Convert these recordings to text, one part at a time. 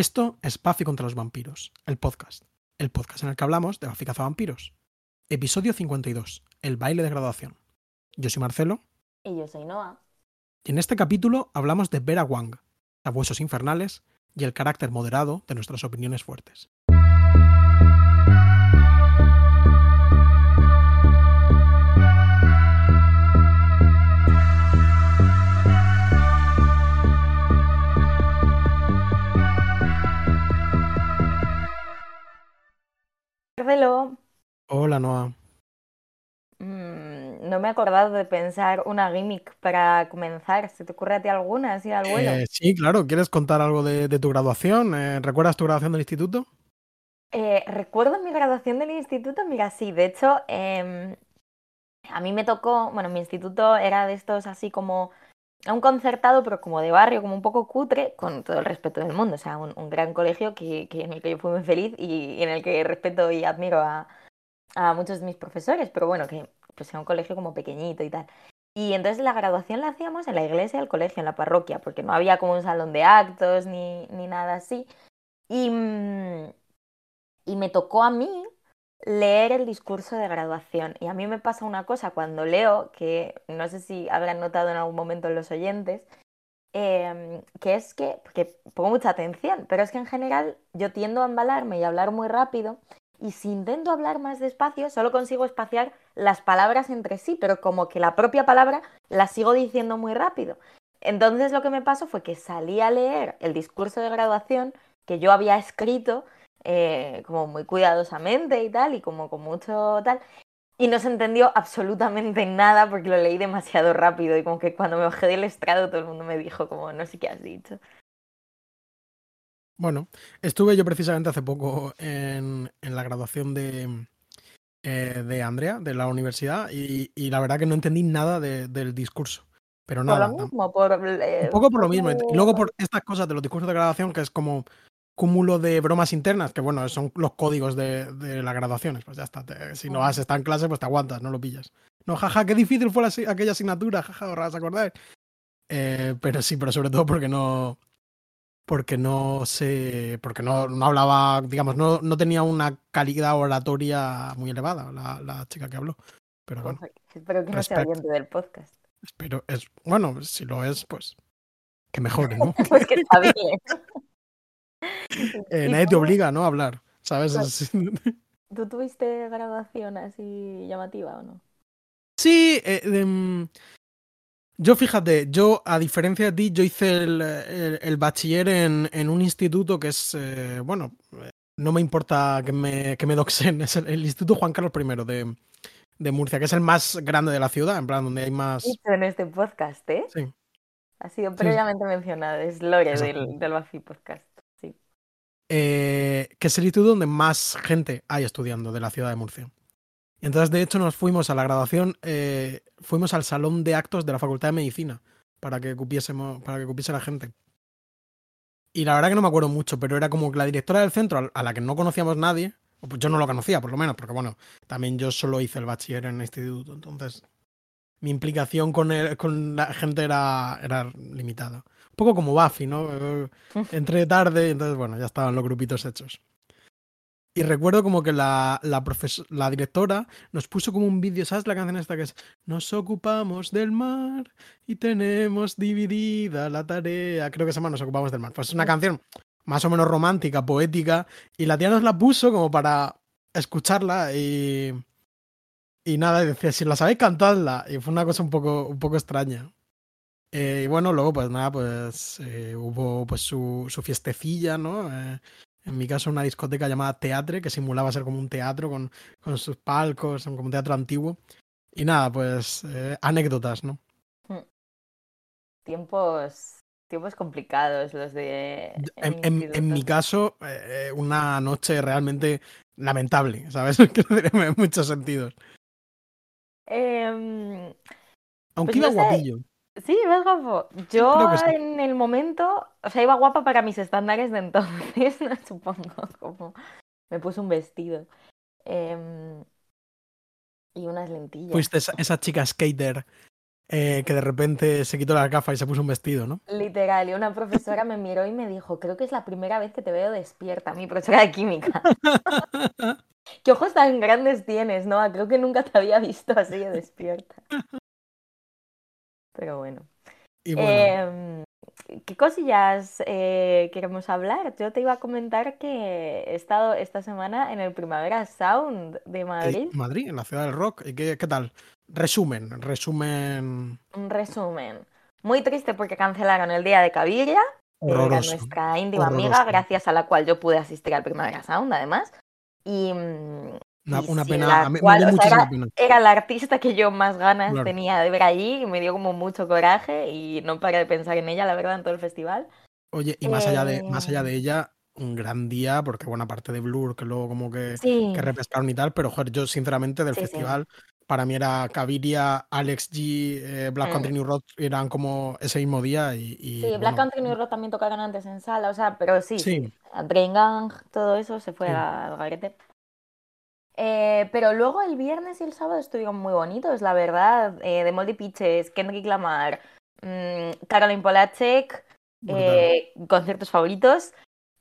Esto es Buffy contra los vampiros, el podcast. El podcast en el que hablamos de Buffy vampiros. Episodio 52, el baile de graduación. Yo soy Marcelo. Y yo soy Noah. Y en este capítulo hablamos de Vera Wang, abuesos infernales y el carácter moderado de nuestras opiniones fuertes. Hola, Noah. Mm, no me he acordado de pensar una gimmick para comenzar. ¿Se te ocurre a ti alguna así al vuelo? Eh, sí, claro. ¿Quieres contar algo de, de tu graduación? Eh, ¿Recuerdas tu graduación del instituto? Eh, recuerdo mi graduación del instituto, mira, sí, de hecho, em, a mí me tocó, bueno, mi instituto era de estos así como un concertado, pero como de barrio, como un poco cutre, con todo el respeto del mundo, o sea, un, gran colegio que, que en el que yo fui muy feliz y en el que respeto y admiro a, a muchos de mis profesores, pero bueno, que pues era un colegio como pequeñito y tal. Y entonces la graduación la hacíamos en la iglesia del colegio, en la parroquia, porque no había como un salón de actos ni, ni nada así. Y, mm, y me tocó a mí leer el discurso de graduación. Y a mí me pasa una cosa cuando leo, que no sé si habrán notado en algún momento los oyentes, eh, que es que, porque pongo mucha atención, pero es que en general yo tiendo a embalarme y a hablar muy rápido. Y si intento hablar más despacio, solo consigo espaciar las palabras entre sí, pero como que la propia palabra la sigo diciendo muy rápido. Entonces lo que me pasó fue que salí a leer el discurso de graduación que yo había escrito eh, como muy cuidadosamente y tal, y como con mucho tal, y no se entendió absolutamente nada porque lo leí demasiado rápido y como que cuando me bajé del estrado todo el mundo me dijo como no sé qué has dicho. Bueno, estuve yo precisamente hace poco en, en la graduación de, eh, de Andrea, de la universidad, y, y, la verdad que no entendí nada de, del discurso. Pero nada. Por lo mismo, por, eh, un poco por lo mismo. Y luego por estas cosas de los discursos de graduación, que es como cúmulo de bromas internas, que bueno, son los códigos de, de las graduaciones. Pues ya está. Te, si no has estado en clase, pues te aguantas, no lo pillas. No, jaja, qué difícil fue la, aquella asignatura, jaja, ahora os acordáis. Eh, pero sí, pero sobre todo porque no, porque no sé, porque no, no hablaba, digamos, no, no, tenía una calidad oratoria muy elevada la, la chica que habló. Pero bueno. Espero que no sea oyente del podcast. Espero, es, bueno, si lo es, pues que mejore, ¿no? pues que está bien. eh, nadie te obliga, ¿no? A hablar, ¿sabes? Es... ¿Tú tuviste graduación así llamativa o no? Sí, eh, de, yo fíjate, yo a diferencia de ti, yo hice el, el, el bachiller en, en, un instituto que es, eh, bueno, no me importa que me, que me doxen, es el, el, Instituto Juan Carlos I de, de, Murcia, que es el más grande de la ciudad, en plan, donde hay más... En este podcast, ¿eh? Sí. Ha sido previamente sí. mencionado, es Lore del, del Bafi Podcast. Eh, que es el instituto donde más gente hay estudiando de la ciudad de Murcia. Y entonces, de hecho, nos fuimos a la graduación, eh, fuimos al salón de actos de la Facultad de Medicina para que cupiésemos, para que cupiese la gente. Y la verdad que no me acuerdo mucho, pero era como que la directora del centro, a la que no conocíamos nadie, pues yo no lo conocía por lo menos, porque bueno, también yo solo hice el bachiller en el instituto, entonces mi implicación con, el, con la gente era, era limitada. Poco como Buffy, ¿no? Entré tarde, entonces bueno, ya estaban los grupitos hechos. Y recuerdo como que la, la, la directora nos puso como un vídeo, ¿sabes la canción esta que es? Nos ocupamos del mar y tenemos dividida la tarea. Creo que se llama Nos ocupamos del mar. Pues es una canción más o menos romántica, poética. Y la tía nos la puso como para escucharla y... Y nada, decía, si la sabéis, cantadla. Y fue una cosa un poco, un poco extraña. Eh, y bueno, luego pues nada, pues eh, hubo pues su, su fiestecilla, ¿no? Eh, en mi caso, una discoteca llamada Teatre, que simulaba ser como un teatro con, con sus palcos, como un teatro antiguo. Y nada, pues anécdotas, ¿no? Tiempos, tiempos complicados los de... En, en, en mi caso, una noche realmente lamentable, ¿sabes? en muchos sentidos. Aunque pues iba no sé. guapillo. Sí, vas guapo. Yo sí. en el momento, o sea, iba guapa para mis estándares de entonces, no supongo, como me puse un vestido eh, y unas lentillas. Fuiste esa, esa chica skater eh, que de repente se quitó la gafa y se puso un vestido, ¿no? Literal, y una profesora me miró y me dijo, creo que es la primera vez que te veo despierta, mi profesora de química. ¿Qué ojos tan grandes tienes, no? Creo que nunca te había visto así de despierta. Pero bueno. Y bueno, Em, ¿Qué cosillas eh, queremos hablar? Yo te iba a comentar que he estado esta semana en el Primavera Sound de Madrid. Madrid, en la ciudad del rock. ¿Y qué, qué tal? Resumen, resumen Un resumen. Muy triste porque cancelaron el día de era horroroso. nuestra íntima amiga, gracias a la cual yo pude asistir al Primavera Sound, además. Y, mm, Una, una sí, pena, la a mí me cual, dio o sea, era, pena. era la artista que yo más ganas Claro. tenía de ver allí y me dio como mucho coraje y no paré de pensar en ella, la verdad, en todo el festival. Oye, y más allá de, más allá Eh, de ella, un gran día, porque buena parte de Blur, que luego como que, Sí, que repescaron y tal, pero joder, yo sinceramente del sí, sí. festival, para mí era Caviria, Alex G, eh, Black Mm. Country New Road, eran como ese mismo día y, y, Sí, Black bueno, Country New Road también tocaron antes en sala, o sea, pero sí, sí. sí, Gang, todo eso se fue sí. al garete. Eh, pero luego el viernes y el sábado estuvieron muy bonitos, la verdad. Eh, de Moldy Peaches, Kendrick Lamar, mm, Caroline Polachek, brutal. eh, conciertos favoritos.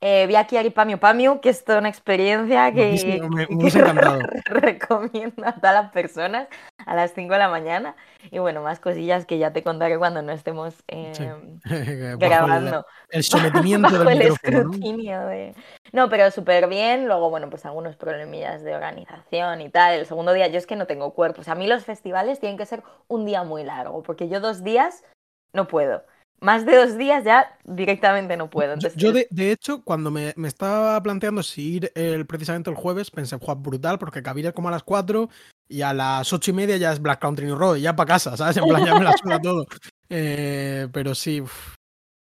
Eh, vi a Kiari Pamiu Pamiu, que es toda una experiencia que, me, me que recomiendo a todas las personas a las 5 de la mañana. Y bueno, más cosillas que ya te contaré cuando no estemos Sí. em, Bajo el, grabando el sometimiento del el micrófono, ¿no? escrutinio de... No, pero súper bien. Luego, bueno, pues algunos problemillas de organización y tal. El segundo día, yo es que no tengo cuerpo. O sea, a mí los festivales tienen que ser un día muy largo, porque yo dos días no puedo. Más de dos días ya directamente no puedo. Yo, Entonces, yo el- de, de hecho, cuando me, me estaba planteando si ir el, precisamente el jueves, pensé, Juan, brutal, porque Caviria es como a las 4 y a las ocho y media ya es Black Country New Road, y ya para casa, ¿sabes? En plan, ya me la suda todo. Eh, pero sí, uf,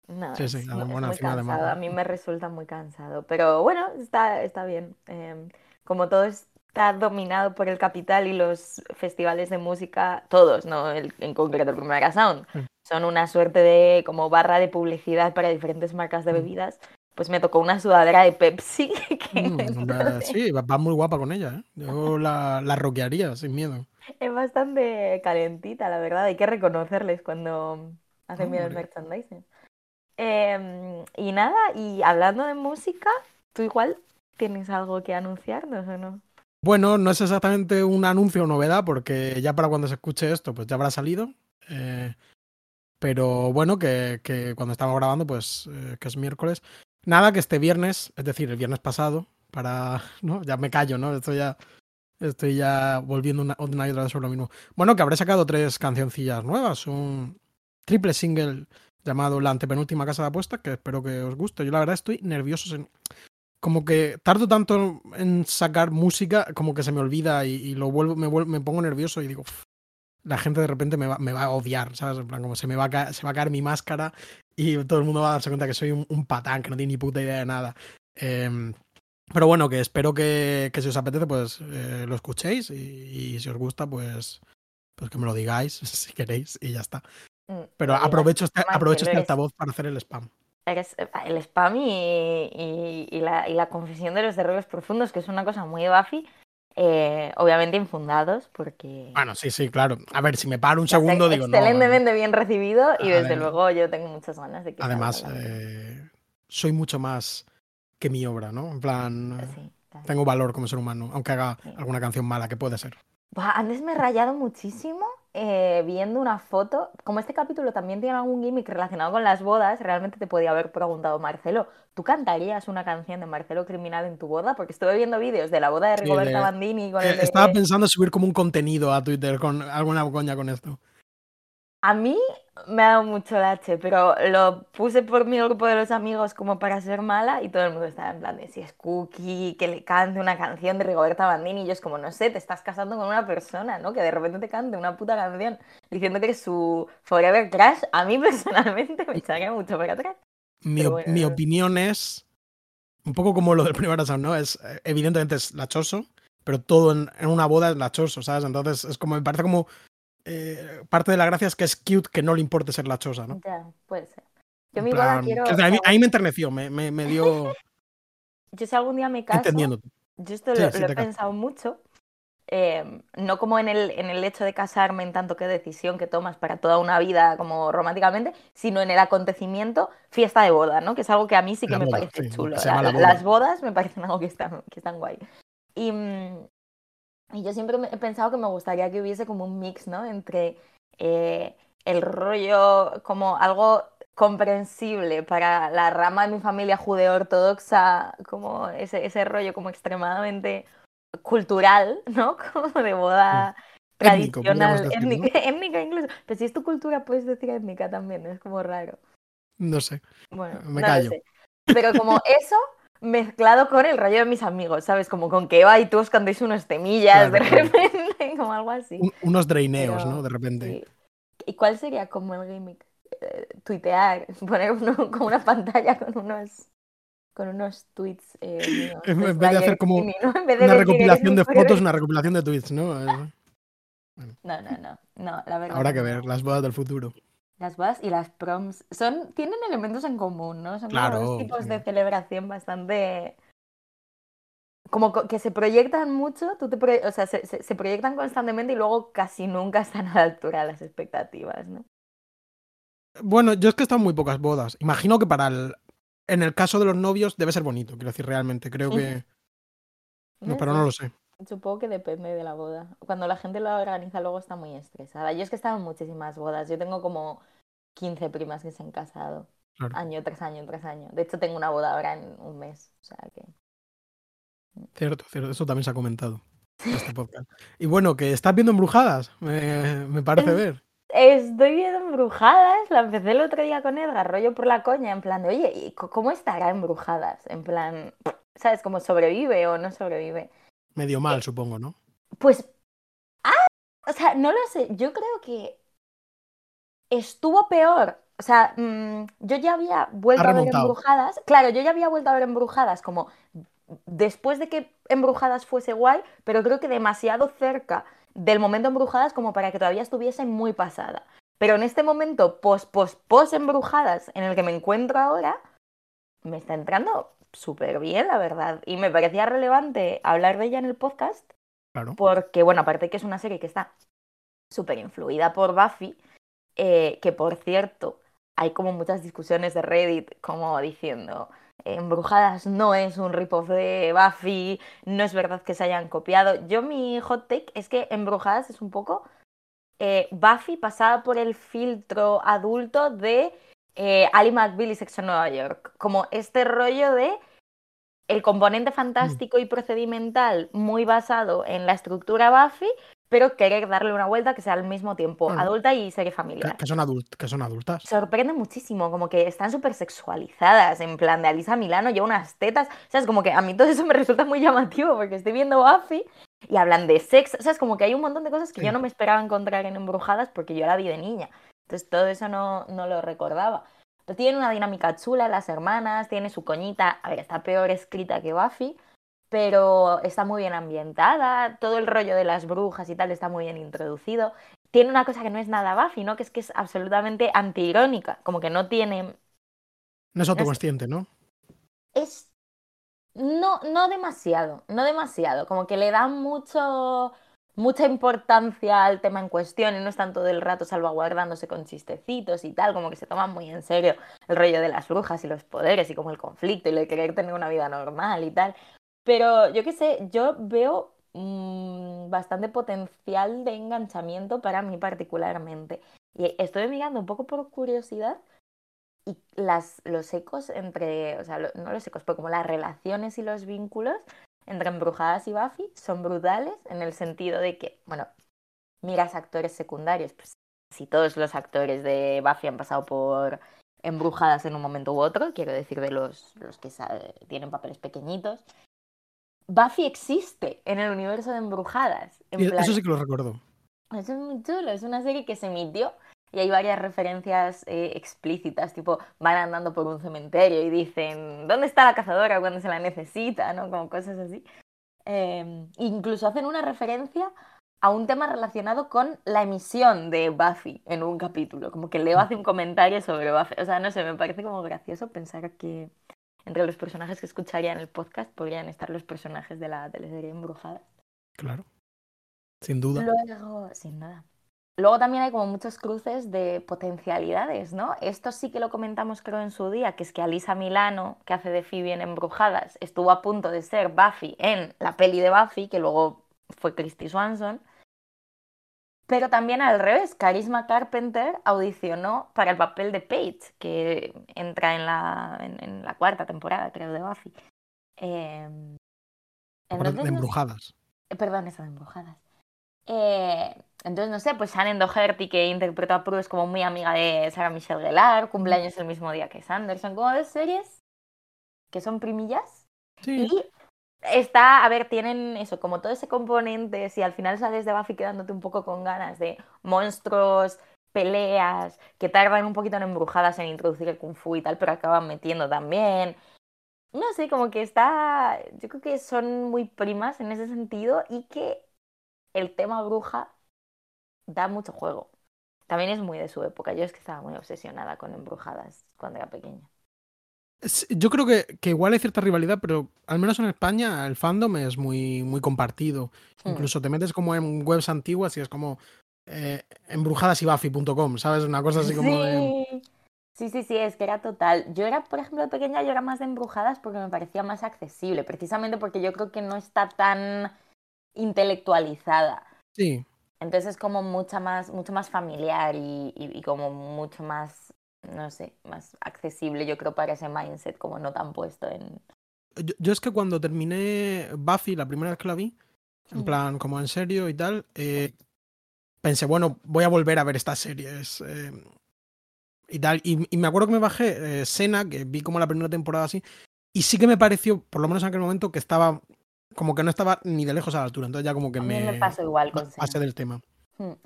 no, sí, sí, es, muy cansado. A mí me resulta muy cansado. Pero bueno, está, está bien. Em, como todo está dominado por el capital y los festivales de música, todos, no el, en concreto el Primavera Sound. Son una suerte de como barra de publicidad para diferentes marcas de Mm. bebidas, pues me tocó una sudadera de Pepsi que Mm, entonces sí, va, muy guapa con ella, ¿eh? Yo la, la rockearía sin miedo. es bastante calentita, la verdad. Hay que reconocerles cuando hacen bien el merchandising. Em, y nada, y hablando de música, ¿tú igual tienes algo que anunciarnos o no? Bueno, no es exactamente un anuncio o novedad, porque ya para cuando se escuche esto, pues ya habrá salido. eh, pero bueno, que, que cuando estamos grabando, pues eh, que es miércoles. Nada, que este viernes, es decir, el viernes pasado, para. ¿no? Ya me callo, ¿no? Estoy ya. Estoy ya volviendo una, y otra vez sobre lo mismo. Bueno, que habré sacado tres cancioncillas nuevas. Un triple single llamado La antepenúltima casa de apuestas, que espero que os guste. Yo la verdad estoy nervioso. Como que tardo tanto en sacar música, como que se me olvida y, y lo vuelvo, me, vuelvo, me pongo nervioso y digo, "Uf, la gente de repente me va, me va a odiar, ¿sabes? En plan, como se me va a caer, se va a caer mi máscara y todo el mundo va a darse cuenta que soy un, un patán, que no tiene ni puta idea de nada. Em, pero bueno, que espero que, que si os apetece, pues eh, lo escuchéis y, y si os gusta, pues, pues que me lo digáis si queréis y ya está. Mm, Pero aprovecho este, aprovecho este altavoz para hacer el spam. Eres eh, el spam y, y- y la, y la confesión de los errores profundos, que es una cosa muy Buffy, eh, obviamente infundados, porque Bueno, sí, sí, claro. A ver, si me paro un segundo, digo, no. excelentemente bien recibido y desde Además- luego yo tengo muchas ganas de que Además, eh, soy mucho más que mi obra, ¿no? En plan, eh, Sí, claro. tengo valor como ser humano, aunque haga Sí. alguna canción mala, que puede ser. Antes me he rayado muchísimo eh, viendo una foto. Como este capítulo también tiene algún gimmick relacionado con las bodas, realmente te podía haber preguntado, Marcelo, ¿tú cantarías una canción de Marcelo Criminal en tu boda? Porque estuve viendo vídeos de la boda de Sí, Rigoberta de- Bandini con Eh, el de- Estaba pensando en subir como un contenido a Twitter con alguna coña con esto. A mí me ha dado mucho lache, pero lo puse por mi grupo de los amigos como para ser mala y todo el mundo estaba en plan de si es Cookie, que le cante una canción de Rigoberta Bandini y yo es como, no sé, te estás casando con una persona, ¿no? Que de repente te cante una puta canción diciendo que su forever crush. A mí personalmente me echaría mucho para atrás. Mi, bueno, mi opinión es un poco como lo del primer Sound, ¿no? Es, eh, evidentemente es lachoso, pero todo en, en una boda es lachoso, ¿sabes? Entonces es como, me parece como eh, parte de la gracia es que es cute que no le importe ser lachosa, ¿no? Ya, puede ser. Yo En mi boda plan, quiero... que, o sea, a, mí, a mí me enterneció, me, me, me dio Yo si algún día me caso, yo esto Sí, lo, sí lo he caso. pensado mucho Em, no como en el, en el hecho de casarme en tanto que decisión que tomas para toda una vida como románticamente, sino en el acontecimiento fiesta de boda, ¿no? Que es algo que a mí sí que La me boda, parece sí, chulo. se llama La- la boda. las bodas me parecen algo que están, que están guay. Y, mm, y yo siempre he pensado que me gustaría que hubiese como un mix, ¿no? Entre eh, el rollo como algo comprensible para la rama de mi familia judeo-ortodoxa, como ese, ese rollo como extremadamente cultural, ¿no? Como de boda Étnico, tradicional, étnica, incluso. Pero si es tu cultura, puedes decir étnica también, es como raro. No sé. Bueno, Me no callo. sé. Pero como eso mezclado con el rollo de mis amigos, ¿sabes? Como con que Eva y tú os cantéis unos temillas Claro, de claro. repente, como algo así. Un- unos draineos, Pero, ¿no? De repente. sí. ¿Y cuál sería como el gimmick? Eh, tuitear, poner uno, como una pantalla con unos con unos tweets eh, míos, En vez de hacer Slayer como Kimi, ¿no? En vez de Una recopilación de fotos, una recopilación de tweets, ¿no? No, no, no, no, la verdad. Habrá que ver, las bodas del futuro. Las bodas y las proms son, tienen elementos en común, ¿no? Son como Claro, dos tipos sí. de celebración bastante. Como co- que se proyectan mucho, tú te proye- o sea, se, se- se proyectan constantemente y luego casi nunca están a la altura de las expectativas, ¿no? Bueno, yo es que he estado en muy pocas bodas. Imagino que para el. En el caso de los novios debe ser bonito, quiero decir, realmente. Creo que. No, pero no lo sé. Supongo que depende de la boda. Cuando la gente lo organiza luego está muy estresada. Yo es que he estado en muchísimas bodas. Yo tengo como 15 primas que se han casado. Claro. Año tras año tras año. De hecho, tengo una boda ahora en un mes. O sea que... Cierto, cierto. Eso también se ha comentado en este podcast. Y bueno, que estás viendo embrujadas, me, me parece ver. Estoy viendo embrujadas. La empecé el otro día con Edgar, rollo por la coña, en plan de, oye, ¿y ¿cómo estará embrujadas? En plan, ¿sabes? ¿Cómo sobrevive o no sobrevive? Medio mal, supongo, ¿no? Pues, ah, o sea, no lo sé. Yo creo que estuvo peor. O sea, mm, yo ya había vuelto a ver embrujadas. Claro, yo ya había vuelto a ver embrujadas como después de que embrujadas fuese guay, pero creo que demasiado cerca del momento embrujadas como para que todavía estuviese muy pasada. Pero en este momento post, post, post embrujadas en el que me encuentro ahora, me está entrando súper bien, la verdad. Y me parecía relevante hablar de ella en el podcast Claro. porque, bueno, aparte que es una serie que está súper influida por Buffy, eh, que por cierto, hay como muchas discusiones de Reddit como diciendo, Embrujadas no es un rip-off de Buffy, no es verdad que se hayan copiado. Yo mi hot take es que Embrujadas es un poco eh, Buffy pasada por el filtro adulto de eh, Ali McBeal y Sexo Nueva York. Como este rollo de el componente fantástico y procedimental muy basado en la estructura Buffy, pero querer darle una vuelta que sea al mismo tiempo adulta y serie familiar. que son adult- que son adultas. Sorprende muchísimo, como que están súper sexualizadas, en plan de Alisa Milano lleva unas tetas, ¿sabes? Como que a mí todo eso me resulta muy llamativo porque estoy viendo Buffy y hablan de sexo, ¿sabes? Como que hay un montón de cosas que Sí. yo no me esperaba encontrar en Embrujadas porque yo la vi de niña. Entonces todo eso no, no lo recordaba. Pero tiene una dinámica chula, las hermanas, tiene su coñita, a ver, está peor escrita que Buffy, pero está muy bien ambientada, todo el rollo de las brujas y tal está muy bien introducido. Tiene una cosa que no es nada Buffy, ¿no? Que es que es absolutamente antiirónica, como que no tiene... No es autoconsciente, ¿no? Es... No, no demasiado, no demasiado, como que le da mucho... Mucha importancia al tema en cuestión y no están todo el rato salvaguardándose con chistecitos y tal, como que se toman muy en serio el rollo de las brujas y los poderes y como el conflicto y lo de querer tener una vida normal y tal. Pero yo qué sé, yo veo mm, bastante potencial de enganchamiento para mí particularmente. Y estoy mirando un poco por curiosidad y las, los ecos entre, o sea, no los ecos, pero como las relaciones y los vínculos entre Embrujadas y Buffy son brutales en el sentido de que, bueno, miras actores secundarios, pues si todos los actores de Buffy han pasado por Embrujadas en un momento u otro, quiero decir de los, los que tienen papeles pequeñitos. Buffy existe en el universo de Embrujadas. En Y plan, Eso sí que lo recuerdo. eso es muy chulo, es una serie que se emitió y hay varias referencias eh, explícitas, tipo van andando por un cementerio y dicen, ¿dónde está la cazadora cuando se la necesita? ¿no? Como cosas así. Eh, incluso hacen una referencia a un tema relacionado con la emisión de Buffy en un capítulo, como que Leo hace un comentario sobre Buffy. O sea, no sé, me parece como gracioso pensar que entre los personajes que escucharía en el podcast podrían estar los personajes de la teleserie Embrujada. Claro. Sin duda. Luego, sin nada. Luego también hay como muchos cruces de potencialidades, ¿no? Esto sí que lo comentamos creo en su día, que es que Alisa Milano, que hace de Phoebe en Embrujadas, estuvo a punto de ser Buffy en la peli de Buffy, que luego fue Christy Swanson. Pero también al revés, Carisma Carpenter audicionó para el papel de Paige, que entra en la, en, la cuarta temporada, creo, de Buffy. Eh, de embrujadas. perdón, esa de embrujadas. Eh, entonces, no sé, pues Shannon Doherty, que interpreta a Prue, es como muy amiga de Sarah Michelle Gellar, cumpleaños el mismo día que Sanderson, como de series que son primillas. Sí. Y está, a ver, tienen eso, como todo ese componente, si al final sales de Buffy quedándote un poco con ganas de monstruos, peleas, que tardan un poquito en embrujadas en introducir el kung fu y tal, pero acaban metiendo también. No sé, como que está, yo creo que son muy primas en ese sentido y que el tema bruja da mucho juego. También es muy de su época. Yo es que estaba muy obsesionada con embrujadas cuando era pequeña. Yo creo que, que, igual hay cierta rivalidad, pero al menos en España el fandom es muy, muy compartido. Incluso te metes como en webs antiguas y es como eh, embrujadas ¿sabes? Una cosa así como sí. Sí, sí, sí, es que era total. Yo era, por ejemplo, de pequeña, yo era más de embrujadas porque me parecía más accesible, precisamente porque yo creo que no está tan intelectualizada. Sí. Entonces es como mucha más, mucho más familiar y, y, como mucho más, no sé, más accesible, yo creo, para ese mindset, como no tan puesto en. Yo, es que cuando terminé Buffy, la primera vez que la vi, en mm. plan, como en serio y tal, eh, pensé, bueno, voy a volver a ver estas series. Eh, y tal. Y, me acuerdo que me bajé eh, Sena, que vi como la primera temporada así, y sí que me pareció, por lo menos en aquel momento, que estaba como que no estaba ni de lejos a la altura. Entonces ya como que me, me igual con pasé del tema.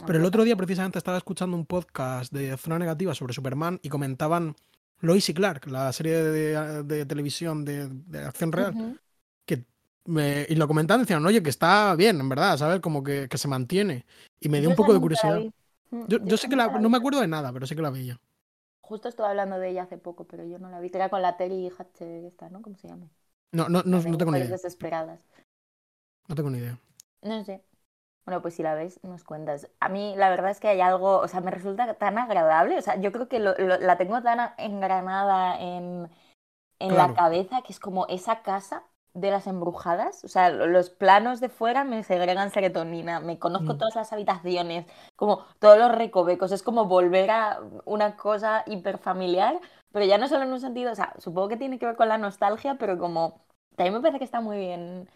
Pero el otro día precisamente estaba escuchando un podcast de Zona Negativa sobre Superman y comentaban Lois y Clark, la serie de, televisión de, acción real, que me, y lo comentaban, decían, oye, que está bien, en verdad, ¿sabes? Como que, que se mantiene. Y me dio un poco de curiosidad. Yo, yo, sé que la, no me acuerdo de nada, pero sé que la veía. Justo estuve hablando de ella hace poco, pero yo no la vi. Era con la Terry Hatcher esta, ¿no? ¿Cómo se llama? No, no, no, no tengo ni idea. desesperadas. No tengo ni idea. No sé. Bueno, pues si la ves, nos cuentas. A mí la verdad es que hay algo, o sea, me resulta tan agradable. O sea, yo creo que la tengo tan engranada en, en la cabeza que es como esa casa de las embrujadas. O sea, los planos de fuera me segregan serotonina. Me conozco mm. todas las habitaciones, como todos los recovecos. Es como volver a una cosa hiperfamiliar, pero ya no solo en un sentido, o sea, supongo que tiene que ver con la nostalgia, pero como también me parece que está muy bien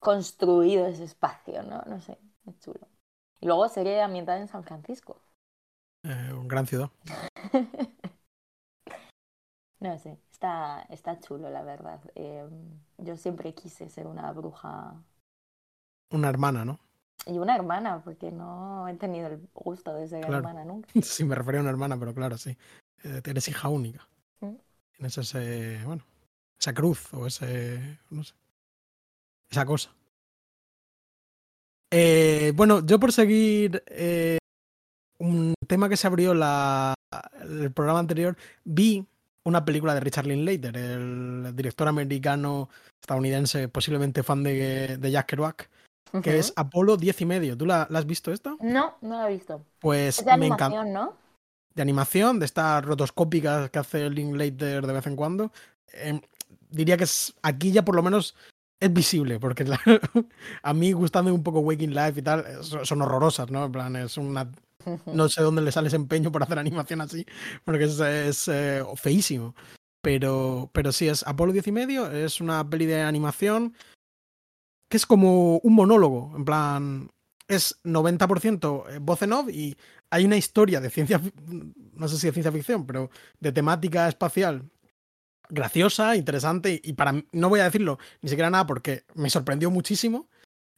construido ese espacio, ¿no? No sé, es chulo. Y luego sería ambientada en San Francisco. Eh, gran ciudad. no sé, está, está chulo, la verdad. Eh, yo siempre quise ser una bruja. Una hermana, ¿no? Y una hermana, porque no he tenido el gusto de ser hermana nunca. Sí, me refería a una hermana, pero claro, sí. Eh, eres hija única. ¿Mm? Tienes ese, bueno, esa cruz o ese, no sé esa cosa. Eh, bueno, yo por seguir eh, un tema que se abrió la, el programa anterior, vi una película de Richard Linklater, el director americano estadounidense, posiblemente fan de, de Jack Kerouac, que es Apolo 10 y medio. ¿Tú la, has visto esta? No, no la he visto. Pues es de animación, ¿no? De animación, de estas rotoscópicas que hace Linklater de vez en cuando. Em, diría que es aquí ya por lo menos es visible, porque a mí gustando un poco Waking Life y tal, son horrorosas, ¿no? En plan, es una... No sé dónde le sale ese empeño por hacer animación así, porque es, eh, feísimo. Pero, pero sí, es Apolo 10 y medio, es una peli de animación que es como un monólogo, en plan, es 90% eh, voz en off y hay una historia de ciencia, no sé si de ciencia ficción, pero de temática espacial graciosa, interesante y para mí, no voy a decirlo ni siquiera nada porque me sorprendió muchísimo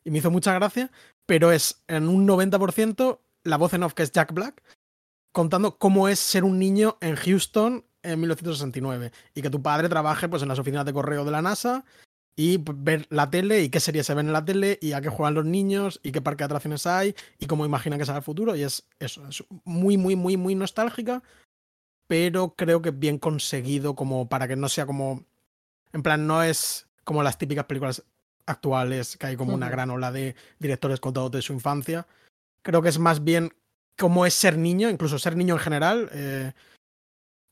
y me hizo mucha gracia, pero es en un 90% la voz en off que es Jack Black contando cómo es ser un niño en Houston en 1969 y que tu padre trabaje pues en las oficinas de correo de la NASA y ver la tele y qué series se ven en la tele y a qué juegan los niños y qué parque de atracciones hay y cómo imaginan que será el futuro y es eso, es muy muy muy muy nostálgica, pero creo que bien conseguido como para que no sea como... En plan, no es como las típicas películas actuales, que hay como una gran ola de directores contados de su infancia. Creo que es más bien como es ser niño, incluso ser niño en general, eh,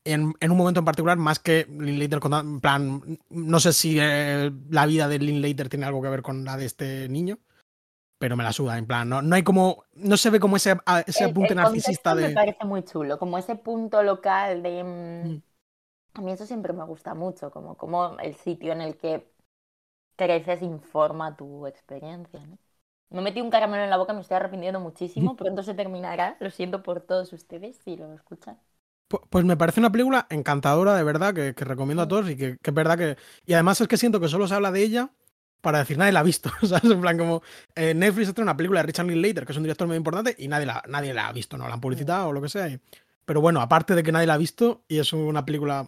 en, en un momento en particular, más que Linklater en plan, no sé si eh, la vida de Linklater tiene algo que ver con la de este niño, pero me la suda, en plan, no, no hay como, no se ve como ese, ese El, apunte el narcisista contexto me de... parece muy chulo, como ese punto local de... mm, Mm. A mí eso siempre me gusta mucho, como, como el sitio en el que creces informa tu experiencia. ¿no? Me metí un caramelo en la boca, me estoy arrepintiendo muchísimo. Pronto se terminará. Lo siento por todos ustedes si lo escuchan. Pu- Pues me parece una película encantadora, de verdad, que, que recomiendo a todos y que, que es verdad que... Y además es que siento que solo se habla de ella para decir nadie la ha visto, ¿sabes? En plan como eh, Netflix ha una película de Richard Linklater, que es un director muy importante, y nadie la, nadie la ha visto, no la han publicitado o lo que sea. y- Pero bueno, aparte de que nadie la ha visto y es una película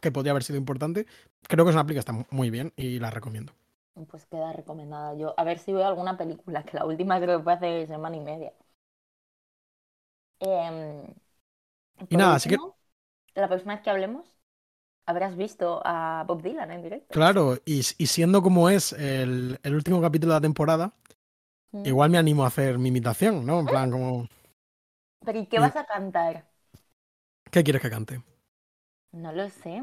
que podría haber sido importante, creo que es una película que está muy bien y la recomiendo. Pues queda recomendada yo. A ver si veo alguna película, que la última creo que fue hace semana y media. Em, Y nada, así que- último, La próxima vez que hablemos, habrás visto a Bob Dylan en directo. Claro, y, y siendo como es el, el último capítulo de la temporada, Mm. igual me animo a hacer mi imitación, ¿no? En plan como, Pero ¿y qué vas a cantar? ¿qué quieres que cante? No lo sé.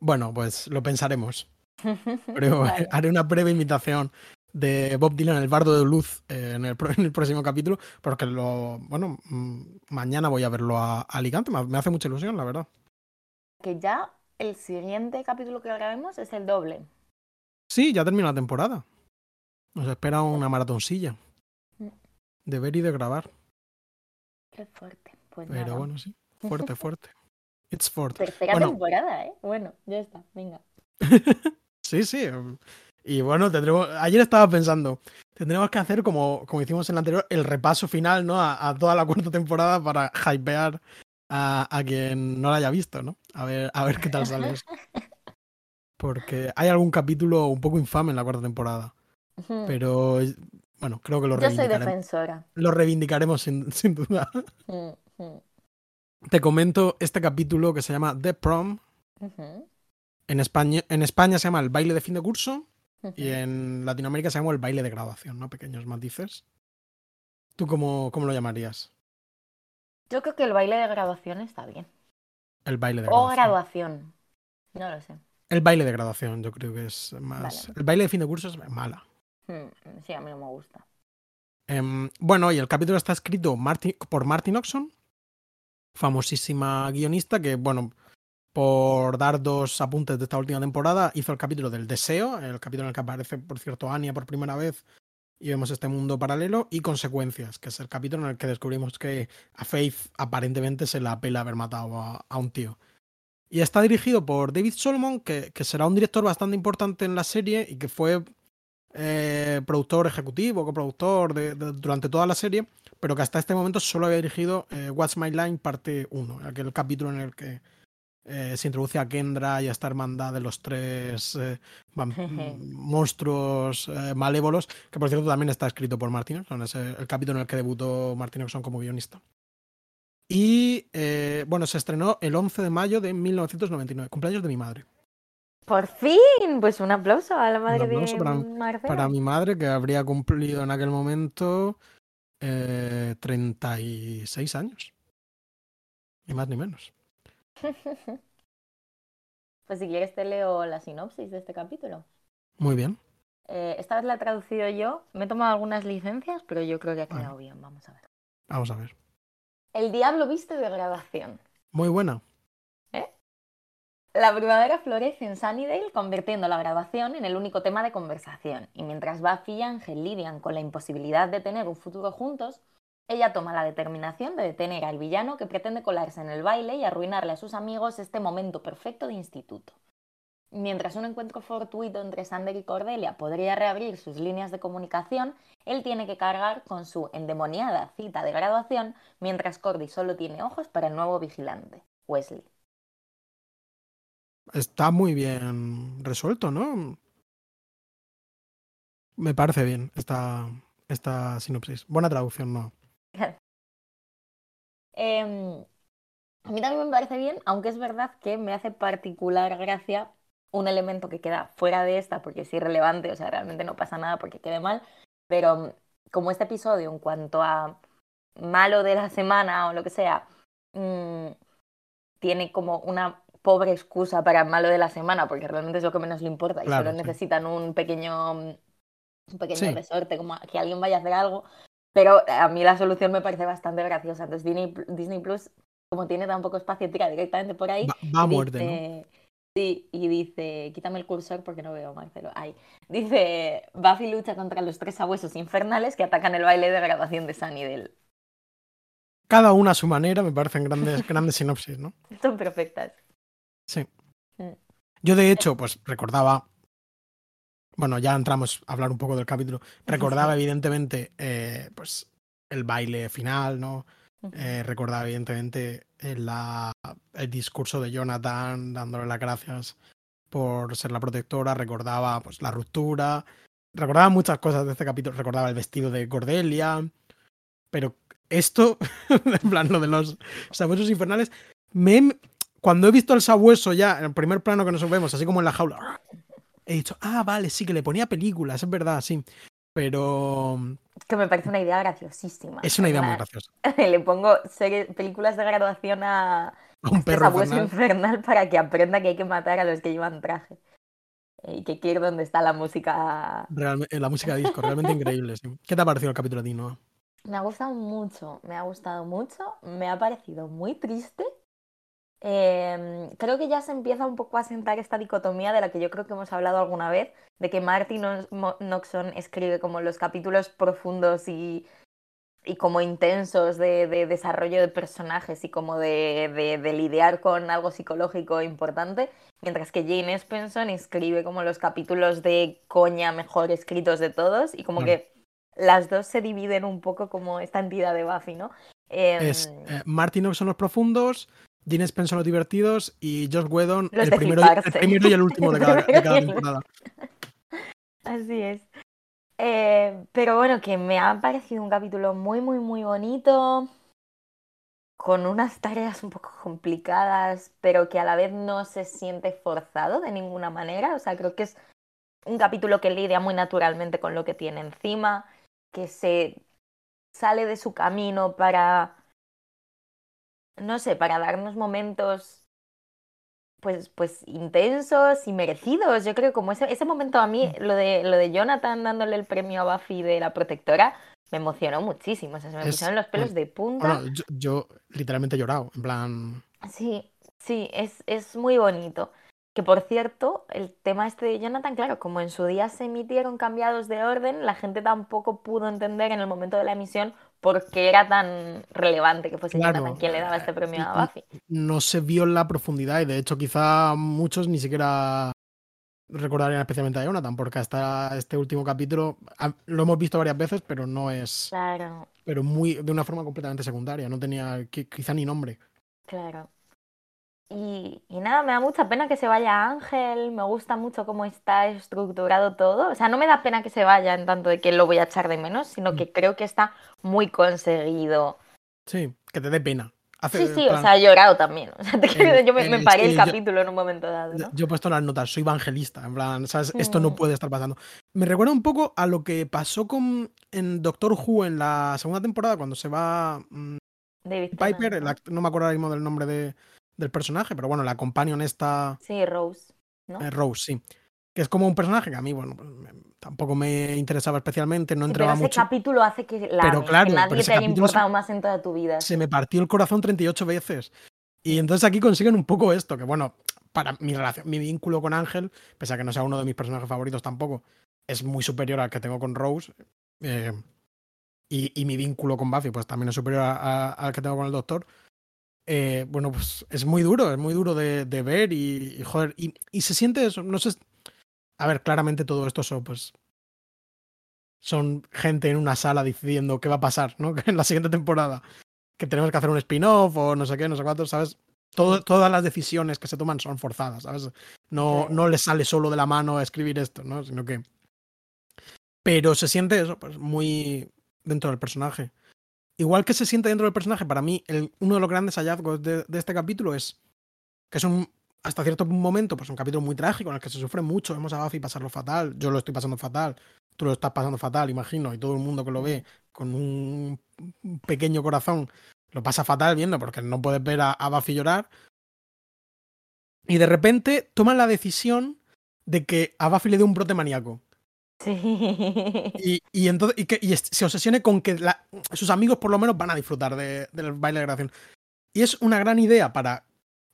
Bueno, pues lo pensaremos. Pero Vale. haré una breve imitación de Bob Dylan, el bardo de luz, eh, en, el, en el próximo capítulo, porque lo, bueno, mm, mañana voy a verlo a, a Alicante, me, me hace mucha ilusión, la verdad. Que ya el siguiente capítulo que grabemos es el doble. Sí, ya terminó la temporada. Nos espera una maratoncilla de ver y de grabar. Qué fuerte. Pues Pero nada. bueno, sí, fuerte, fuerte. It's Ford. Tercera Bueno. temporada, ¿eh? Bueno, ya está. Venga. Sí, sí. Y bueno, tendremos. Ayer estaba pensando, tendremos que hacer como, como hicimos en la anterior, el repaso final, ¿no? A, a toda la cuarta temporada para hypear a, a quien no la haya visto, ¿no? A ver, a ver qué tal sale eso. Porque hay algún capítulo un poco infame en la cuarta temporada. Pero bueno, creo que lo Yo soy reivindicaremos, defensora. lo reivindicaremos sin, sin duda. Te comento este capítulo que se llama The Prom. En España, en España se llama el baile de fin de curso. Y en Latinoamérica se llama el baile de graduación, ¿no? Pequeños matices. ¿Tú cómo, cómo lo llamarías? Yo creo que el baile de graduación está bien. El baile de O graduación. graduación. No lo sé. El baile de graduación, yo creo que es más. Vale. El baile de fin de curso es mala. Mm, Sí, a mí no me gusta. Em, bueno, y el capítulo está escrito Martin- por Martin Oxon, famosísima guionista que, bueno, por dar dos apuntes de esta última temporada, hizo el capítulo del deseo, el capítulo en el que aparece, por cierto, Anya por primera vez y vemos este mundo paralelo, y Consecuencias, que es el capítulo en el que descubrimos que a Faith aparentemente se la pela haber matado a, a un tío. Y está dirigido por David Solomon, que, que será un director bastante importante en la serie y que fue eh, productor ejecutivo, coproductor durante toda la serie, pero que hasta este momento solo había dirigido eh, What's My Line parte 1, aquel capítulo en el que eh, se introduce a Kendra y a esta hermandad de los tres eh, monstruos eh, malévolos, que por cierto también está escrito por Martin es el, capítulo en el que debutó Martin Oxon como guionista. Y bueno, se estrenó el 11 de mayo de 1999, cumpleaños de mi madre. Por fin, pues un aplauso a la madre de para- Marcela. Para mi madre, que habría cumplido en aquel momento eh, 36 años. Ni más ni menos. Pues si quieres te leo la sinopsis de este capítulo. Muy bien. Eh, esta vez la he traducido yo. Me he tomado algunas licencias, pero yo creo que ha quedado bien. Vamos a ver. Vamos a ver. El diablo viste de graduación. Muy buena. La primavera florece en Sunnydale, convirtiendo la graduación en el único tema de conversación. Y mientras Buffy y Ángel lidian con la imposibilidad de tener un futuro juntos, ella toma la determinación de detener al villano que pretende colarse en el baile y arruinarle a sus amigos este momento perfecto de instituto. Mientras un encuentro fortuito entre Sander y Cordelia podría reabrir sus líneas de comunicación, él tiene que cargar con su endemoniada cita de graduación, mientras Cordy solo tiene ojos para el nuevo vigilante, Wesley. Está muy bien resuelto, ¿no? Me parece bien esta, esta sinopsis. Buena traducción, ¿no? Em, a mí también me parece bien, aunque es verdad que me hace particular gracia un elemento que queda fuera de esta porque es irrelevante, o sea, realmente no pasa nada porque quede mal, pero como este episodio en cuanto a malo de la semana o lo que sea, mm, tiene como una pobre excusa para malo de la semana, porque realmente es lo que menos le importa y solo necesitan un pequeño, un pequeño resorte, como que alguien vaya a hacer algo. Pero a mí la solución me parece bastante graciosa. Entonces Disney, Disney Plus, como tiene tan poco espacio, tira directamente por ahí. Va, a muerte, Sí, y dice, quítame el cursor porque no veo, Marcelo. Ahí. Dice, Buffy lucha contra los tres abuesos infernales que atacan el baile de graduación de Sunnydale. Cada una a su manera, me parecen grandes, grandes sinopsis, ¿no? Son perfectas. Sí. Mm. Yo, de hecho, pues recordaba. Bueno, ya entramos a hablar un poco del capítulo. Recordaba, evidentemente, eh, pues el baile final, ¿no? Eh, recordaba, evidentemente, el, la, el discurso de Jonathan dándole las gracias por ser la protectora. Recordaba pues, la ruptura. Recordaba muchas cosas de este capítulo. Recordaba el vestido de Cordelia. Pero esto, en plan, lo de los sabuesos infernales, me, cuando he visto al sabueso ya, en el primer plano que nos vemos, así como en la jaula, he dicho, ah, vale, sí, que le ponía películas, es verdad, sí. Pero. Que me parece una idea graciosísima. Es una idea muy graciosa. Le pongo películas de graduación a, un perro infernal. infernal para que aprenda que hay que matar a los que llevan traje. Y que quiere dónde está la música. Realmente, la música disco, realmente increíble. Sí. ¿Qué te ha parecido el capítulo de Noah? Me ha gustado mucho, me ha gustado mucho. Me ha parecido muy triste Em, creo que ya se empieza un poco a sentar esta dicotomía de la que yo creo que hemos hablado alguna vez, de que Martin Noxon escribe como los capítulos profundos y, y como intensos de, desarrollo de personajes y como de, de, lidiar con algo psicológico importante, mientras que Jane Espenson escribe como los capítulos de coña mejor escritos de todos y como que las dos se dividen un poco como esta entidad de Buffy, ¿no? es, em, eh, Martin Noxon los profundos, Dean Spencer los divertidos y Josh Whedon el primero, y el último de cada, temporada. Así es. Eh, pero bueno, que me ha parecido un capítulo muy, muy, muy bonito, con unas tareas un poco complicadas, pero que a la vez no se siente forzado de ninguna manera. O sea, creo que es un capítulo que lidia muy naturalmente con lo que tiene encima, que se sale de su camino para no sé, para darnos momentos pues, pues intensos y merecidos. Yo creo como ese, ese momento a mí, mm. lo de, lo de Jonathan dándole el premio a Buffy de la protectora, me emocionó muchísimo. O sea, se me pusieron los pelos de punta. yo, literalmente he llorado, en plan. Sí, sí, es, es muy bonito. Que por cierto, el tema este de Jonathan, claro, como en su día se emitieron cambiados de orden, la gente tampoco pudo entender en el momento de la emisión por qué era tan relevante que fuese Jonathan quien le daba este premio a Buffy. No se vio la profundidad y de hecho quizá muchos ni siquiera recordarían especialmente a Jonathan, porque hasta este último capítulo lo hemos visto varias veces, pero no es. Claro. Pero muy de una forma completamente secundaria, no tenía quizá ni nombre. Claro. Y, nada, me da mucha pena que se vaya Ángel, me gusta mucho cómo está estructurado todo. O sea, no me da pena que se vaya en tanto de que lo voy a echar de menos, sino que mm. creo que está muy conseguido. Sí, que te dé pena. sí, sí, o sea, he llorado también. O sea, yo me, paré el capítulo en un momento dado. Yo he puesto las notas, soy evangelista, en plan, ¿sabes? Esto no mm. puede estar pasando. Me recuerda un poco a lo que pasó con en Doctor Who en la segunda temporada, cuando se va mm, David Piper, ¿no? me acuerdo ahora mismo del nombre de, del personaje, pero bueno, la companion esta... Sí, Rose. ¿no? Eh, Rose, sí. Que es como un personaje que a mí, bueno, pues, tampoco me interesaba especialmente, no entraba pero ese capítulo hace que, la pero claro, que nadie te haya importado más en toda tu vida. Se me partió el corazón 38 veces. Y entonces aquí consiguen un poco esto, que bueno, para mi relación, mi vínculo con Ángel, pese a que no sea uno de mis personajes favoritos tampoco, es muy superior al que tengo con Rose. Eh, y, y, mi vínculo con Buffy, pues también es superior al que tengo con el Doctor. Eh, bueno, pues es muy duro, es muy duro de, ver y, joder, y, se siente eso, no sé, a ver, claramente todo esto son, pues, son gente en una sala decidiendo qué va a pasar, ¿no? En la siguiente temporada, que tenemos que hacer un spin-off o no sé qué, no sé cuánto, ¿sabes? todas las decisiones que se toman son forzadas, ¿sabes? No, no les sale solo de la mano a escribir esto, ¿no? Sino que... Pero se siente eso, pues muy dentro del personaje. Igual que se siente dentro del personaje, para mí, uno de los grandes hallazgos de, este capítulo es que es un, hasta cierto momento, pues un capítulo muy trágico en el que se sufre mucho. Vemos a Buffy pasarlo fatal. Yo lo estoy pasando fatal. Tú lo estás pasando fatal, imagino. Y todo el mundo que lo ve con un pequeño corazón lo pasa fatal viendo porque no puedes ver a, a llorar. Y de repente toman la decisión de que a Buffy le dé un brote maníaco. Y, y entonces y que y se obsesione con que sus amigos por lo menos van a disfrutar de- del baile de graduación. Y es una gran idea para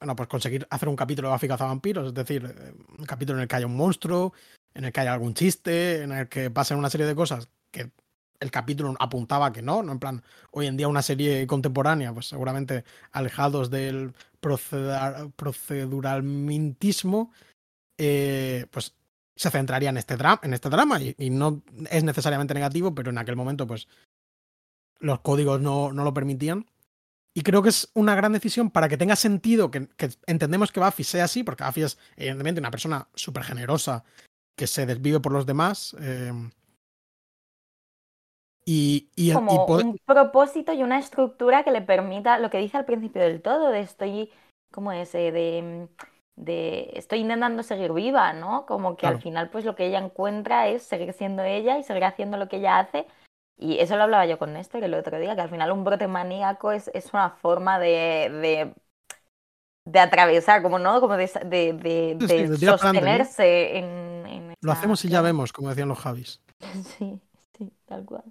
bueno, pues conseguir hacer un capítulo de Buffy cazavampiros, es decir, eh, un capítulo en el que haya un monstruo, en el que haya algún chiste, en el que pasen una serie de cosas que el capítulo apuntaba que no, no en plan, hoy en día una serie contemporánea, pues seguramente alejados del proceduralmentismo, eh, pues se centraría en este, dra- en este drama y, y no es necesariamente negativo, pero en aquel momento pues los códigos no, no lo permitían. Y creo que es una gran decisión para que tenga sentido que, que entendemos que Buffy sea así, porque Buffy es evidentemente una persona súper generosa que se desvive por los demás. eh, y, y, y como poder- un propósito y una estructura que le permita lo que dice al principio del todo, de estoy, ¿cómo es? Eh, de, de estoy intentando seguir viva, ¿no? Como que Claro. al final pues lo que ella encuentra es seguir siendo ella y seguir haciendo lo que ella hace. Y eso lo hablaba yo con Néstor el otro día, que al final un brote maníaco es, es una forma de, de, de atravesar, como no, como de, de, sostenerse en, en lo hacemos y ya vemos, como decían los Javis. Sí, sí, tal cual.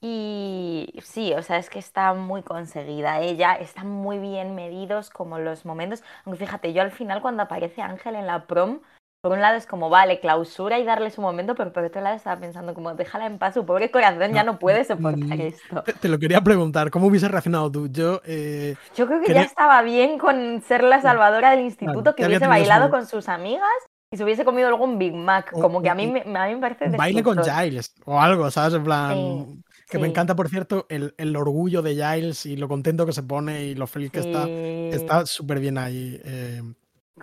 Mm. Y sí, o sea, es que está muy conseguida ella, están muy bien medidos como los momentos. Aunque fíjate, yo al final cuando aparece Ángel en la prom, por un lado es como, vale, clausura y darle su momento, pero por otro lado estaba pensando como, déjala en paz, su pobre corazón ya No, puede soportar mm, esto. Te, te lo quería preguntar, ¿cómo hubiese reaccionado tú? Yo, eh, Yo creo que quería- ya estaba bien con ser la salvadora del instituto, que hubiese bailado con sus amigas y se hubiese comido algún Big Mac, O- como que a mí me, a mí me parece baile con. Giles o algo, ¿sabes? En plan, Sí, que me encanta, por cierto, el, el orgullo de Giles y lo contento que se pone y lo feliz que está. Sí. Está súper bien ahí. eh,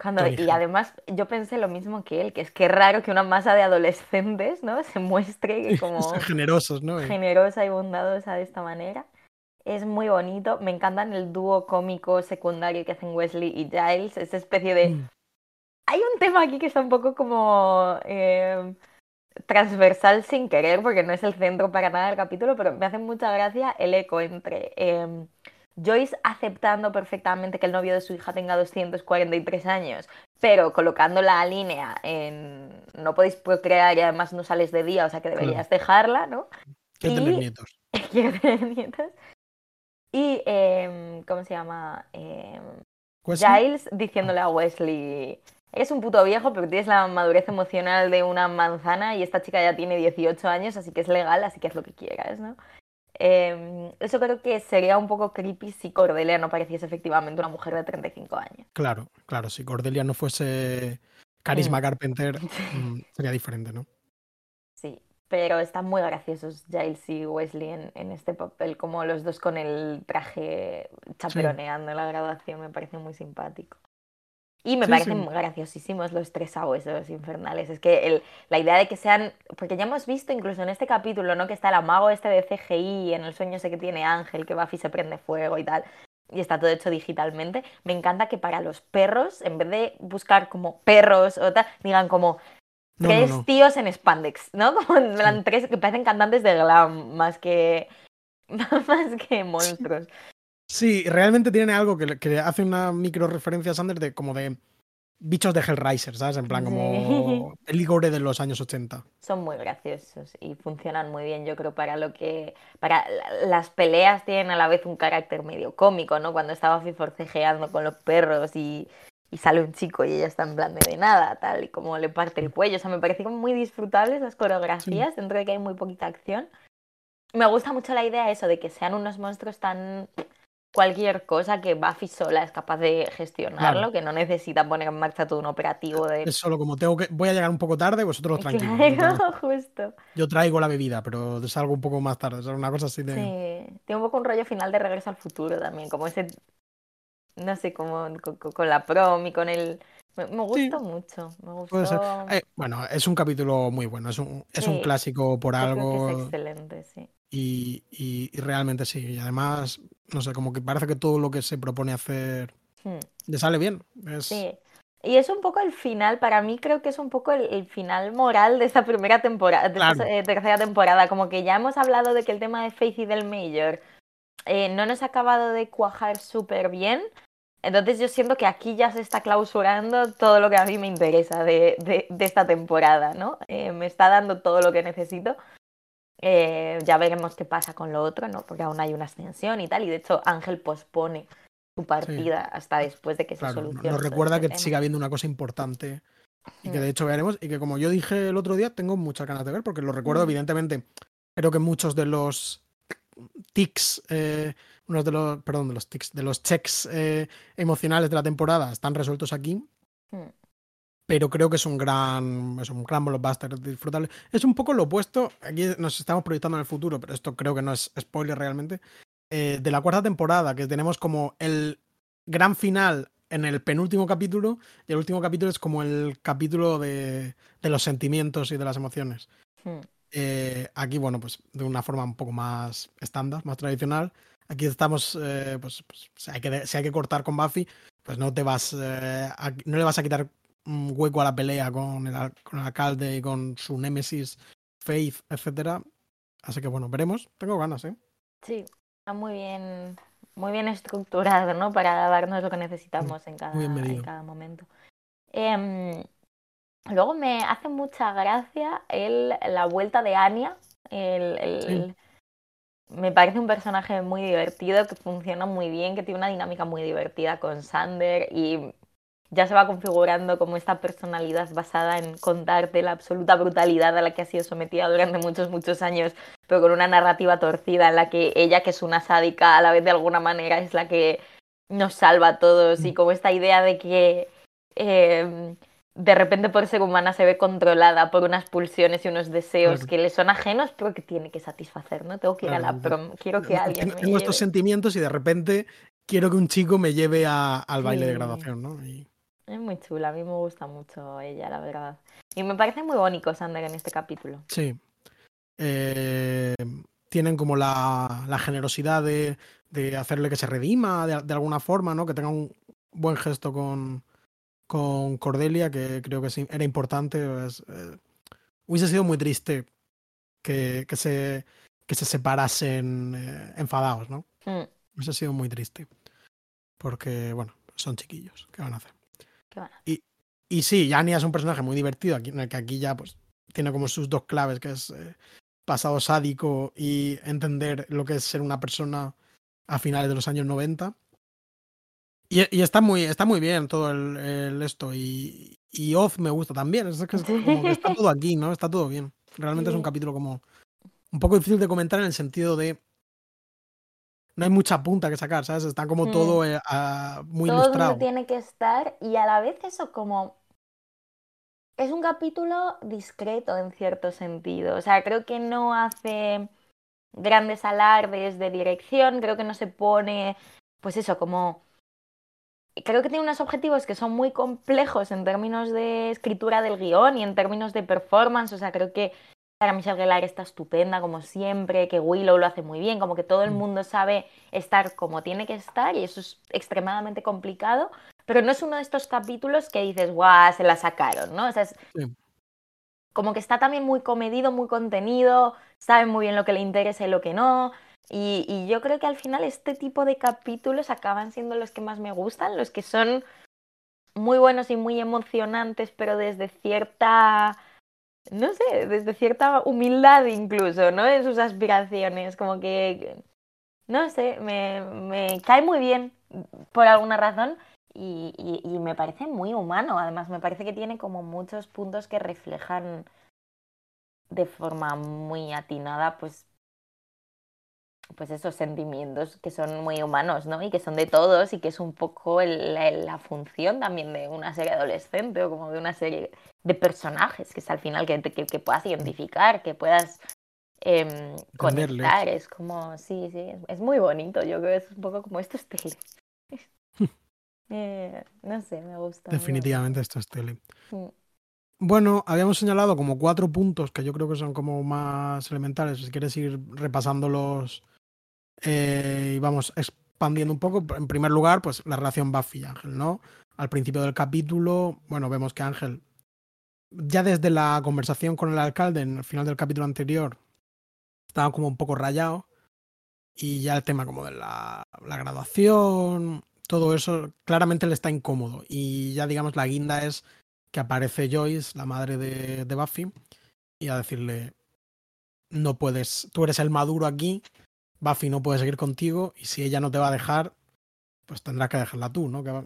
Cuando- y además yo pensé lo mismo que él, que es que es raro que una masa de adolescentes, ¿no? Se muestre como generosos, ¿no? Generosa y bondadosa de esta manera. Es muy bonito. Me encantan el dúo cómico secundario que hacen Wesley y Giles. Esa especie de... Mm, Hay un tema aquí que está un poco como eh, transversal sin querer, porque no es el centro para nada del capítulo, pero me hace mucha gracia el eco entre eh, Joyce aceptando perfectamente que el novio de su hija tenga 243 años, pero colocando la línea en no podéis procrear y además no sales de día, o sea que deberías dejarla, ¿no? quiero tener Y- nietos. Quiero tener nietos. Y, eh, ¿cómo se llama? Eh, Wesley, Giles diciéndole a Wesley, eres un puto viejo, pero tienes la madurez emocional de una manzana y esta chica ya tiene 18 años, así que es legal, así que haz lo que quieras, ¿no? Eh, eso creo que sería un poco creepy si Cordelia no pareciese efectivamente una mujer de 35 años. Claro, claro, si Cordelia no fuese Carisma Mm. Carpenter, mm, sería diferente, ¿no? Sí, pero están muy graciosos Giles y Wesley en, en este papel, como los dos con el traje chaperoneando la graduación, me parece muy simpático. Y me Sí, parecen sí. graciosísimos los tres abuesos infernales. Es que el- la idea de que sean, porque ya hemos visto incluso en este capítulo, ¿no? Que está el amago este de CGI, en el sueño ese que tiene Ángel, que Buffy se prende fuego y tal. Y está todo hecho digitalmente. Me encanta que para los perros, en vez de buscar como perros o tal, digan como No, tres no. tíos en spandex, ¿no? Como en plan tres que parecen cantantes de glam, más que más que monstruos. Sí, realmente tiene algo que, hace una micro referencia a Sanders de como de bichos de Hellraiser, ¿sabes? En plan, como el Igor de los años 80. Son muy graciosos y funcionan muy bien, yo creo, para lo que. Para la- las peleas tienen a la vez un carácter medio cómico, ¿no? Cuando Buffy forcejeando con los perros y, y sale un chico y ella está en plan de, de nada, tal, y como le parte el cuello. O sea, me parecen muy disfrutables las coreografías, dentro de que hay muy poquita acción. Me gusta mucho la idea eso de que sean unos monstruos tan cualquier cosa que Buffy sola es capaz de gestionarlo, Claro. que no necesita poner en marcha todo un operativo de... Es solo como tengo que. Voy a llegar un poco tarde, vosotros tranquilos. Claro, Entonces, justo. yo traigo la bebida, pero salgo un poco más tarde. Es una cosa así de. Sí, tiene un poco un rollo final de Regreso al Futuro también, como ese, no sé, como con, la prom y con el... Me, me gustó mucho, me gustó... Eh, bueno, es un capítulo muy bueno. Es un, es un clásico por Yo algo. es excelente, sí. Y, y- y realmente sí. Y además, no sé, como que parece que todo lo que se propone hacer Hmm. Le sale bien. Es... Sí. Y es un poco el final, para mí creo que es un poco el, el final moral de esta primera temporada, de esta Claro. eh, tercera temporada. Como que ya hemos hablado de que el tema de Faith y del Mayor eh, no nos ha acabado de cuajar súper bien. Entonces yo siento que aquí ya se está clausurando todo lo que a mí me interesa de, de- de esta temporada, ¿no? Eh, me está dando todo lo que necesito. Eh, ya veremos qué pasa con lo otro, ¿no? Porque aún hay una extensión y tal. Y de hecho Ángel pospone su partida hasta después de que Claro, se solucione. nos recuerda este que tema. sigue habiendo una cosa importante y que Mm. de hecho veremos y que como yo dije el otro día tengo muchas ganas de ver porque lo recuerdo Mm. evidentemente creo que muchos de los tics eh, unos de los perdón de los tics de los checks eh, emocionales de la temporada están resueltos aquí Mm. Pero creo que es un gran es un gran blockbuster disfrutable es un poco lo opuesto aquí nos estamos proyectando en el futuro pero esto creo que no es spoiler realmente eh, de la cuarta temporada que tenemos como el gran final en el penúltimo capítulo y el último capítulo es como el capítulo de, de los sentimientos y de las emociones Mm. eh, aquí, bueno, pues de una forma un poco más estándar, más tradicional. Aquí estamos, eh, pues, pues, si, hay que, si hay que cortar con Buffy, pues no te vas, eh, a- no le vas a quitar un hueco a la pelea con el, con el alcalde y con su némesis, Faith, etcétera. Así que bueno, veremos. Tengo ganas, ¿eh? Sí, está muy bien, muy bien estructurado, ¿no? Para darnos lo que necesitamos en cada, en cada momento. Em, luego me hace mucha gracia el, la vuelta de Anya. El, el- Sí. el- me parece un personaje muy divertido, que funciona muy bien, que tiene una dinámica muy divertida con Sander y ya se va configurando como esta personalidad basada en contarte la absoluta brutalidad a la que ha sido sometida durante muchos, muchos años, pero con una narrativa torcida en la que ella, que es una sádica, a la vez de alguna manera es la que nos salva a todos y Mm. como esta idea de que eh, de repente por ser humana se ve controlada por unas pulsiones y unos deseos Claro. que le son ajenos, pero que tiene que satisfacer, ¿no? Tengo que ir a la prom, quiero que alguien me tengo estos sentimientos y de repente quiero que un chico me lleve a- al baile de Sí. graduación, ¿no? Y- Es muy chula, a mí me gusta mucho ella, la verdad. Y me parece muy bonito Sander en este capítulo. Sí. Eh, tienen como la, la generosidad de, de hacerle que se redima de, de alguna forma, ¿no? Que tenga un buen gesto con, con Cordelia, que creo que sí, era importante. es, eh, hubiese sido muy triste que, que se, que se separasen eh, enfadados, ¿no? Mm, Hubiese sido muy triste. Porque, bueno, son chiquillos. ¿Qué van a hacer? Qué bueno. Y sí, Anya es un personaje muy divertido, aquí, en el que aquí ya pues tiene como sus dos claves, que es eh, pasado sádico y entender lo que es ser una persona a finales de los años 90. Y, y está, muy, está muy bien todo el, el esto. Y, y Oz me gusta también. Es que es como que está todo aquí, ¿no? Está todo bien. Realmente es un capítulo como un poco difícil de comentar en el sentido de... No hay mucha punta que sacar, ¿sabes? Está como Mm. todo eh, muy Todo ilustrado. donde tiene que estar y a la vez eso como... Es un capítulo discreto en cierto sentido. O sea, creo que no hace grandes alardes de dirección, creo que no se pone, pues eso, como... Creo que tiene unos objetivos que son muy complejos en términos de escritura del guion y en términos de performance. O sea, creo que Sarah Michelle Gellar está estupenda como siempre, que Willow lo hace muy bien, como que todo el Mm. mundo sabe estar como tiene que estar y eso es extremadamente complicado. Pero no es uno de estos capítulos que dices, guau, se la sacaron, ¿no? O sea, es Sí. como que está también muy comedido, muy contenido, sabe muy bien lo que le interesa y lo que no. Y, y yo creo que al final este tipo de capítulos acaban siendo los que más me gustan, los que son muy buenos y muy emocionantes, pero desde cierta, no sé, desde cierta humildad incluso, ¿no? En sus aspiraciones, como que, no sé, me, me cae muy bien por alguna razón y, y, y me parece muy humano, además me parece que tiene como muchos puntos que reflejan de forma muy atinada, pues, pues esos sentimientos que son muy humanos, ¿no? Y que son de todos y que es un poco el- la, la función también de una serie adolescente o como de una serie de personajes, que es al final que, que, que puedas identificar, que puedas em, conectar, es como, sí, sí, es, es muy bonito, yo creo que es un poco como esto es tele. Eh, no sé, me gusta. me Definitivamente esto es tele. gusta. Bueno, habíamos señalado como cuatro puntos que yo creo que son como más elementales. Si quieres ir repasándolos eh, y vamos expandiendo un poco. En primer lugar, pues la relación Buffy y Ángel, ¿no? Al principio del capítulo, bueno, vemos que Ángel, ya desde la conversación con el alcalde en el final del capítulo anterior, estaba como un poco rayado. Y ya el tema como de la, la graduación, todo eso, claramente le está incómodo. Y ya digamos, la guinda es que aparece Joyce, la madre de, de Buffy, y a decirle, no puedes, tú eres el maduro aquí, Buffy no puede seguir contigo, y si ella no te va a dejar, pues tendrás que dejarla tú, ¿no? Que,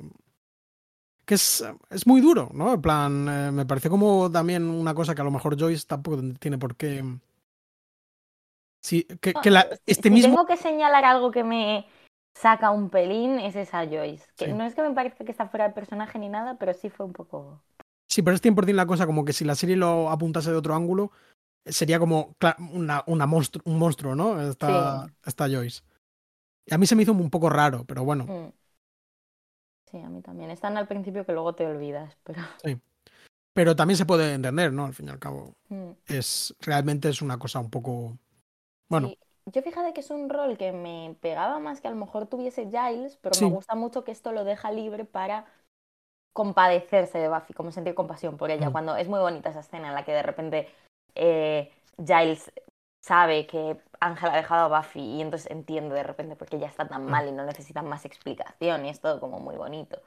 que es, es, muy duro, ¿no? En plan, eh, me parece como también una cosa que a lo mejor Joyce tampoco tiene por qué Sí, que, que la, este si mismo. tengo que señalar algo que me saca un pelín, es esa Joyce. Que Sí. no es que me parezca que está fuera de personaje ni nada, pero sí fue un poco. Sí, pero es 100% la cosa como que si la serie lo apuntase de otro ángulo, sería como una, una monstru- un monstruo, ¿no? Esta, Sí. esta Joyce. Y a mí se me hizo un poco raro, pero bueno, Mm. Sí, a mí también. Están al principio que luego te olvidas, pero. pero también se puede entender, ¿no? Al fin y al cabo, Mm. es realmente es una cosa un poco. Bueno, Sí. Yo fíjate que es un rol que me pegaba más que a lo mejor tuviese Giles, pero Sí. me gusta mucho que esto lo deja libre para compadecerse de Buffy, como sentir compasión por ella. Mm. Cuando es muy bonita esa escena en la que de repente eh, Giles sabe que Ángel ha dejado a Buffy y entonces entiende de repente por qué ella está tan mal y no necesita más explicación y es todo como muy bonito.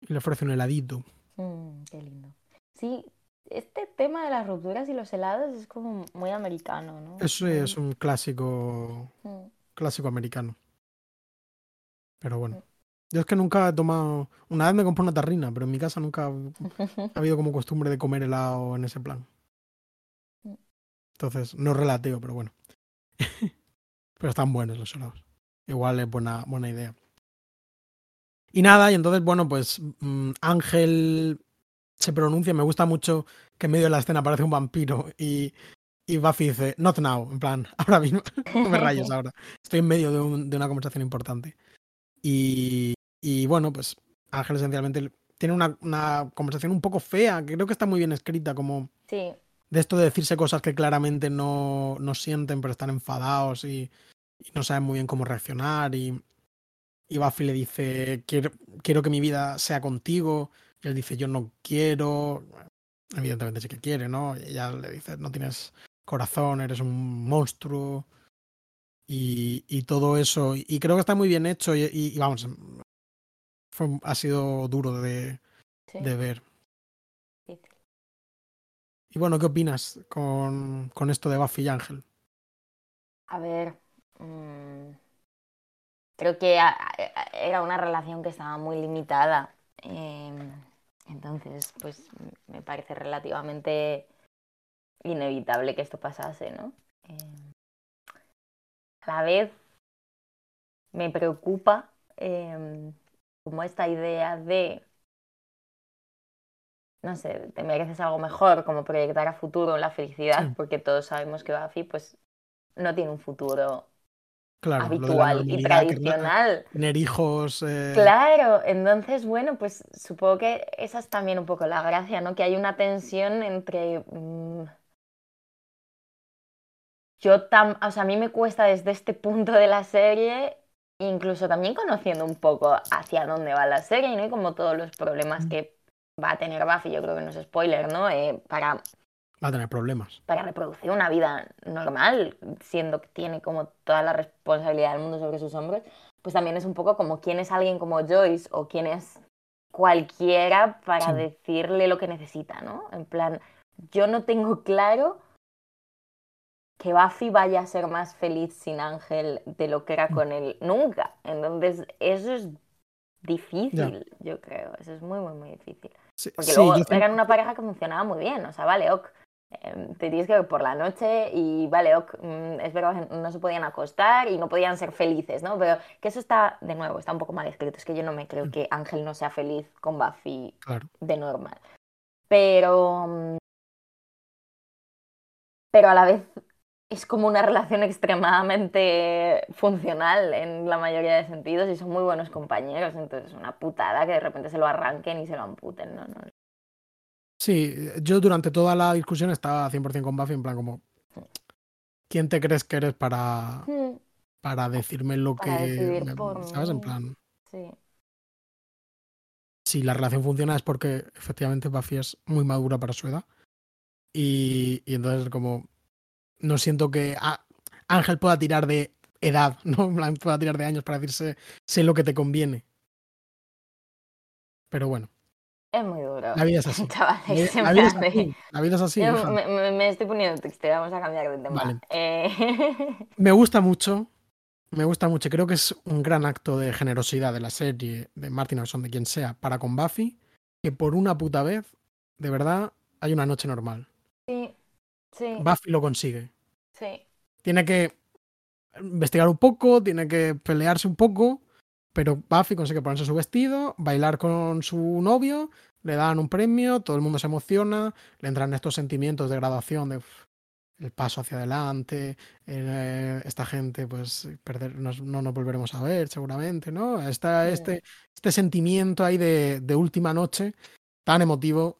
le ofrece un heladito. Mm, qué lindo. Sí, este tema de las rupturas y los helados es como muy americano, ¿no? Eso es un clásico, Mm. clásico americano. Pero bueno. Mm. Yo es que nunca he tomado. Una vez me compré una tarrina, pero en mi casa nunca ha habido como costumbre de comer helado en ese plan. Entonces, no es relateo, pero bueno. pero están buenos los helados. Igual es buena, buena idea. Y nada, y entonces, bueno, pues mm, Ángel se pronuncia. Me gusta mucho que en medio de la escena aparece un vampiro y, y Buffy dice, not now, en plan, ahora mismo, no me rayes ahora. Estoy en medio de, un- de una conversación importante. Y, y bueno, pues Ángel esencialmente tiene una, una conversación un poco fea, que creo que está muy bien escrita, como Sí, de esto de decirse cosas que claramente no, no sienten, pero están enfadados y, y no saben muy bien cómo reaccionar. Y, y Buffy le dice, quiero, quiero que mi vida sea contigo. Y él dice, yo no quiero. Evidentemente sí que quiere, ¿no? Y ella le dice, no tienes corazón, eres un monstruo. Y, y todo eso. Y creo que está muy bien hecho. Y, vamos, fue- ha sido duro de, sí. de ver. Y bueno, ¿qué opinas con, con esto de Buffy y Ángel? A ver, mm, creo que era una relación que estaba muy limitada. em, entonces, pues me parece relativamente inevitable que esto pasase, ¿no? Em, a la vez me preocupa em, como esta idea de, no sé, te mereces algo mejor, como proyectar a futuro la felicidad, porque todos sabemos que Buffy, pues, no tiene un futuro Claro, habitual y que tradicional. tener hijos. eh, Claro, entonces, bueno, pues supongo que esa es también un poco la gracia, ¿no? Que hay una tensión entre... mm, yo tam, o sea, a mí me cuesta desde este punto de la serie, incluso también conociendo un poco hacia dónde va la serie, ¿no? Y como todos los problemas Mm. que va a tener Buffy, yo creo que no es spoiler, ¿no? Eh, para Va a tener problemas. para reproducir una vida normal, siendo que tiene como toda la responsabilidad del mundo sobre sus hombros, pues también es un poco como quién es alguien como Joyce o quién es cualquiera para Sí. decirle lo que necesita, ¿no? En plan, yo no tengo claro que Buffy vaya a ser más feliz sin Ángel de lo que era con él nunca. Entonces, eso es difícil, yo creo. Eso es muy, muy, muy difícil. Sí, Porque sí, luego eran una pareja que funcionaba muy bien, o sea, vale, ok, em, te tienes que ver por la noche y vale, ok, mm, es verdad que no se podían acostar y no podían ser felices, ¿no? Pero que eso está, de nuevo, está un poco mal escrito, es que yo no me creo Mm. que Ángel no sea feliz con Buffy Claro. de normal. Pero... mm, Pero a la vez es como una relación extremadamente funcional en la mayoría de sentidos y son muy buenos compañeros, entonces es una putada que de repente se lo arranquen y se lo amputen, ¿no? no Sí, yo durante toda la discusión estaba 100% con Buffy, en plan como, ¿quién te crees que eres para, Mm, para decirme lo Para que. me- por ¿Sabes? En plan. Sí. si la relación funciona es porque efectivamente Buffy es muy madura para su edad. Y, y entonces como no siento que a- Ángel pueda tirar de edad, ¿no? Pueda tirar de años para decirse sé lo que te conviene. Pero bueno, Es muy duro. la vida es así. La, vida- es así. La vida es así. Yo hija. me, estoy poniendo triste, vamos a cambiar de tema. Vale. Eh, Me gusta mucho. Me gusta mucho. Creo que es un gran acto de generosidad de la serie, de Martin Orson, de quien sea, para con Buffy, que por una puta vez, de verdad, hay una noche normal. sí, sí, Buffy lo consigue. sí. Tiene que investigar un poco, tiene que pelearse un poco, pero Buffy consigue ponerse su vestido, bailar con su novio, le dan un premio, todo el mundo se emociona, le entran estos sentimientos de graduación, de el paso hacia adelante, eh, esta gente, pues, perder, no nos volveremos a ver seguramente, ¿no? Está Sí. este, este sentimiento ahí de, de última noche, tan emotivo,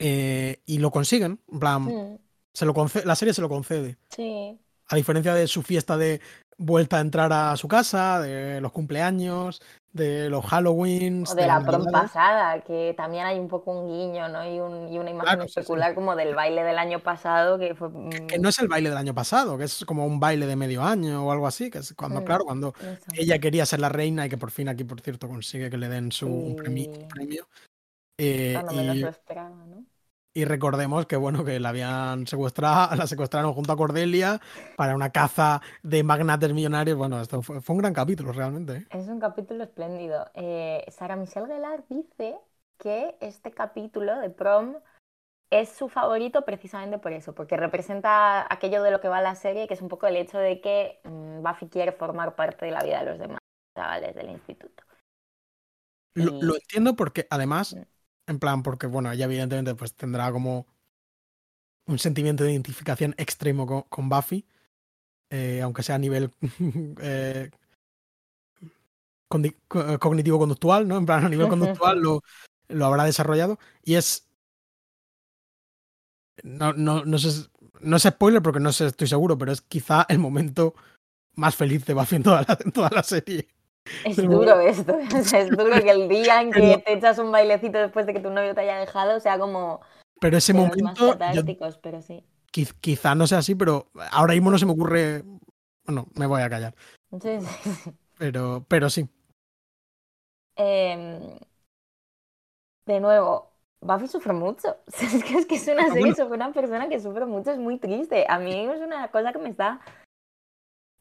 eh, y lo consiguen, en plan, Mm, se lo la serie se lo concede. Sí, A diferencia de su fiesta de vuelta a entrar a su casa, de los cumpleaños, de los Halloweens. o de la prom pasada, que también hay un poco un guiño, ¿no? Y, un- y una imagen Claro, sí, sí. especular como del baile del año pasado, que fue... mm, Que no es el baile del año pasado, que es como un baile de medio año o algo así, que es cuando, Mm. claro, cuando eso. ella quería ser la reina y que por fin aquí, por cierto, consigue que le den su premio. Eh, y, lo esperaba, ¿no? y recordemos que bueno, que la habían secuestrado, la secuestraron junto a Cordelia para una caza de magnates millonarios. Bueno, esto fue, fue un gran capítulo realmente. ¿eh? Es un capítulo espléndido. Eh, Sara Michelle Gellar dice que este capítulo de prom es su favorito precisamente por eso, porque representa aquello de lo que va la serie, que es un poco el hecho de que mm, Buffy quiere formar parte de la vida de los demás chavales del instituto. Lo, Y- lo entiendo porque además, Mm. En plan, porque bueno, ella evidentemente pues tendrá como un sentimiento de identificación extremo con, con Buffy, eh, aunque sea a nivel eh, eh, cognitivo-conductual, ¿no? En plan, a nivel conductual lo, lo habrá desarrollado y es... No, no, no, sé, no es spoiler porque no sé, estoy seguro, pero es quizá el momento más feliz de Buffy en toda la, en toda la serie. Es duro esto, o sea, es duro que el día en que te echas un bailecito después de que tu novio te haya dejado sea como Pero ese más momento, yo catárticos, pero sí. Quiz- quizá no sea así, pero ahora mismo no se me ocurre. Bueno, me voy a callar. Sí, sí, sí. Pero, pero sí. Em, de nuevo, Buffy sufre mucho. Es que es, una Ah, serie sobre una persona que sufre mucho, es muy triste. A mí es una cosa que me está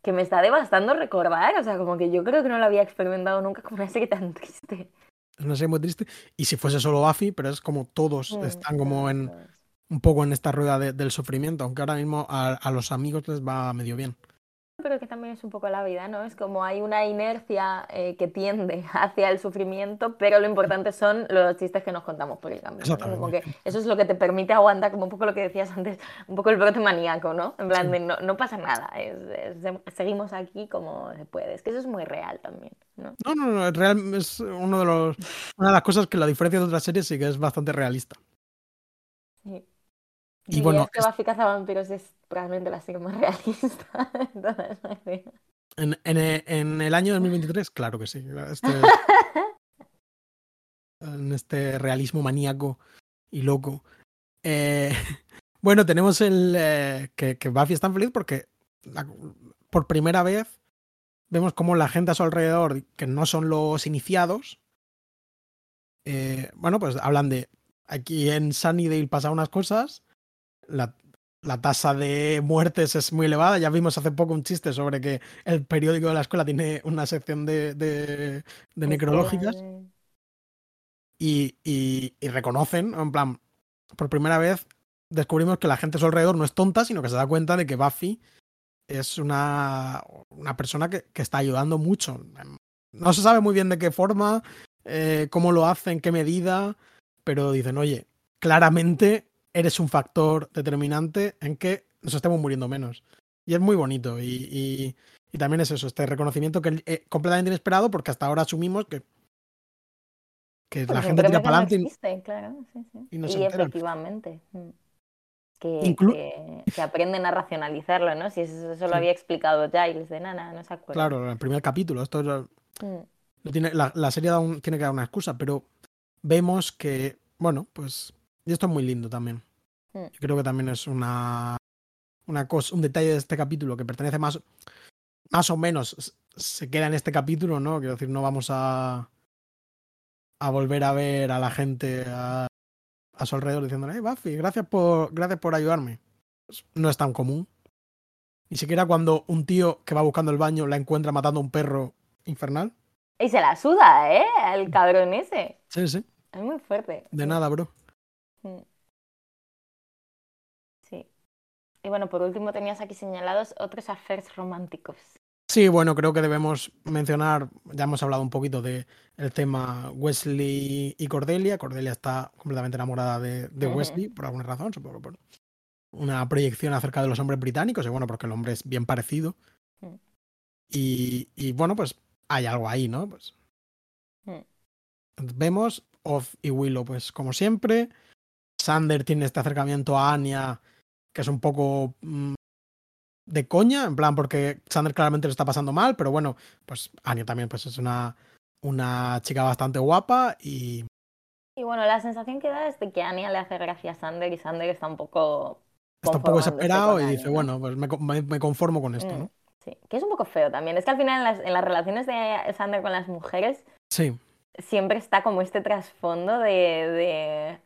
que me está devastando recordar. O sea, como que yo creo que no lo había experimentado nunca como una serie tan triste. Es una serie muy triste. Y si fuese solo Buffy, pero es como todos Mm, están como en un poco en esta rueda de- del sufrimiento, aunque ahora mismo a, a los amigos les va medio bien. Pero que también es un poco la vida, ¿no? Es como hay una inercia eh, que tiende hacia el sufrimiento, pero lo importante son los chistes que nos contamos por el camino. ¿no? Como que eso es lo que te permite aguantar, como un poco lo que decías antes, un poco el brote maníaco, ¿no? En plan Sí. de no, no pasa nada, es- es- seguimos aquí como se puede. Es que eso es muy real también, ¿no? No, no, no, es, real, es uno de los, una de las cosas que la diferencia de otras series sí que es bastante realista. Sí. Y bueno, que Buffy Cazavampiros es probablemente la serie más realista de todas las series. En, en, e- en el año 2023, claro que sí. Este, en este realismo maníaco y loco. Eh, bueno, tenemos el eh, que, que Buffy es tan feliz porque la- por primera vez vemos como la gente a su alrededor, que no son los iniciados, eh, bueno, pues hablan de aquí en Sunnydale pasa unas cosas, la, la tasa de muertes es muy elevada. Ya vimos hace poco un chiste sobre que el periódico de la escuela tiene una sección de, de, de necrológicas y, y, y reconocen, en plan, por primera vez descubrimos que la gente a su alrededor no es tonta, sino que se da cuenta de que Buffy es una, una persona que, que está ayudando mucho. No se sabe muy bien de qué forma, eh, cómo lo hace, en qué medida, pero dicen, oye, claramente eres un factor determinante en que nos estemos muriendo menos. Y es muy bonito. Y, y, y también es eso, este reconocimiento que es eh, completamente inesperado, porque hasta ahora asumimos que, que la gente tira para adelante. No claro, sí, sí. y no y se enteran. efectivamente. mm. que, Inclu- que- que aprenden a racionalizarlo, ¿no? Si eso, eso lo había explicado Giles de Nana, no se acuerda. Claro, el primer capítulo. Esto es- Mm, tiene, la, la serie da un- tiene que dar una excusa, pero vemos que, bueno, pues. Y esto es muy lindo también. Mm. Yo creo que también es una, una cosa, un detalle de este capítulo que pertenece más, más o menos, se queda en este capítulo, ¿no? Quiero decir, no vamos a, a volver a ver a la gente a, a su alrededor diciéndole, hey, Buffy, gracias por, gracias por ayudarme. Pues no es tan común. Ni siquiera cuando un tío que va buscando el baño la encuentra matando a un perro infernal. Y se la suda, ¿eh? El cabrón ese. Sí, sí. Es muy fuerte. De nada, bro. Mm. Sí. Y bueno, por último tenías aquí señalados otros affairs románticos. Sí, bueno, creo que debemos mencionar, ya hemos hablado un poquito de el tema Wesley y Cordelia. Cordelia está completamente enamorada de, de. Wesley por alguna razón, supongo por una proyección acerca de los hombres británicos, y bueno, porque el hombre es bien parecido. Mm. Y, y bueno, pues hay algo ahí, ¿no? Pues Mm. vemos Oz y Willow, pues como siempre. Sander tiene este acercamiento a Anya, que es un poco mm, de coña, en plan, porque Sander claramente lo está pasando mal, pero bueno, pues Anya también pues es una, una chica bastante guapa y Y bueno, la sensación que da es de que Anya le hace gracia a Sander y Sander está un poco. está un poco desesperado y Anya, dice, ¿no? bueno, pues me, me- me conformo con esto, Mm, ¿no? Sí, que es un poco feo también. Es que al final en las, en las relaciones de Sander con las mujeres Sí, siempre está como este trasfondo de, de...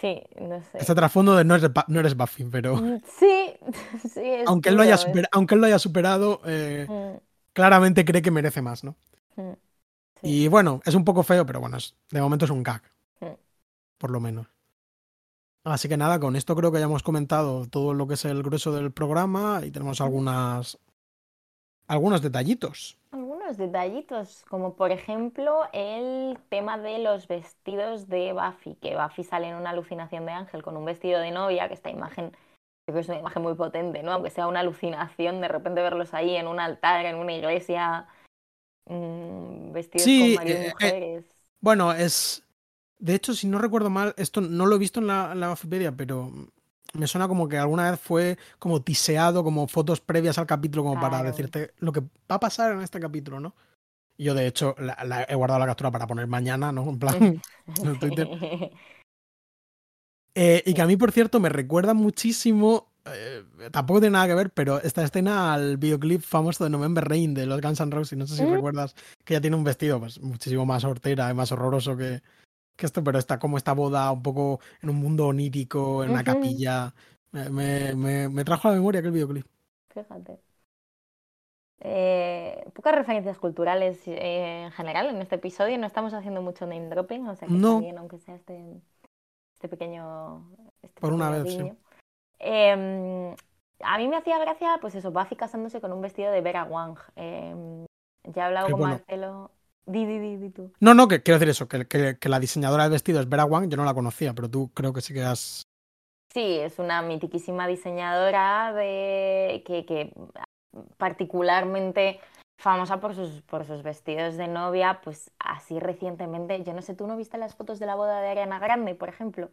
Sí, no sé. este trasfondo de no eres, no eres Buffy, pero Mm, Sí, sí, es aunque él, lo haya super- aunque él lo haya superado, eh, Mm, claramente cree que merece más, ¿no? mm, sí. Y bueno, es un poco feo, pero bueno, es- de momento es un gag. Mm. Por lo menos. Así que nada, con esto creo que ya hemos comentado todo lo que es el grueso del programa y tenemos algunas. algunos detallitos. Algunos detallitos, como por ejemplo el tema de los vestidos de Buffy, que Buffy sale en una alucinación de Ángel con un vestido de novia, que esta imagen creo que es una imagen muy potente, ¿no? Aunque sea una alucinación, de repente verlos ahí en un altar, en una iglesia, mm, vestidos Sí, con varias eh, eh, mujeres. Bueno, es. De hecho, si no recuerdo mal, esto no lo he visto en la, en la Wikipedia, pero me suena como que alguna vez fue como tiseado, como fotos previas al capítulo, como para Claro. decirte lo que va a pasar en este capítulo, ¿no? Yo, de hecho, la- la- he guardado la captura para poner mañana, ¿no? En plan, en Twitter. Eh, y que a mí, por cierto, me recuerda muchísimo, eh, tampoco tiene nada que ver, pero esta escena al videoclip famoso de November Rain de los Guns N' Roses, no sé si Mm. recuerdas, que ella tiene un vestido pues, muchísimo más hortera y más horroroso que, que esto, pero está como esta boda un poco en un mundo onírico, en una capilla. Me, me- me- me trajo a la memoria aquel videoclip. Fíjate. Eh, pocas referencias culturales eh, en general en este episodio. No estamos haciendo mucho name dropping, o sea que No. bien, aunque sea este, este pequeño. este Por una pequeño vez, sí. Em, a mí me hacía gracia, pues eso, Buffy casándose con un vestido de Vera Wang. Em, ya he hablado Qué con bueno. Marcelo. Di, di, di, di tú. No, no, que quiero decir eso, que, que- que la diseñadora del vestido es Vera Wang, yo no la conocía, pero tú creo que sí que has... Sí, es una mitiquísima diseñadora de que, que particularmente famosa por sus, por sus vestidos de novia, pues así recientemente, yo no sé, ¿tú no viste las fotos de la boda de Ariana Grande, por ejemplo?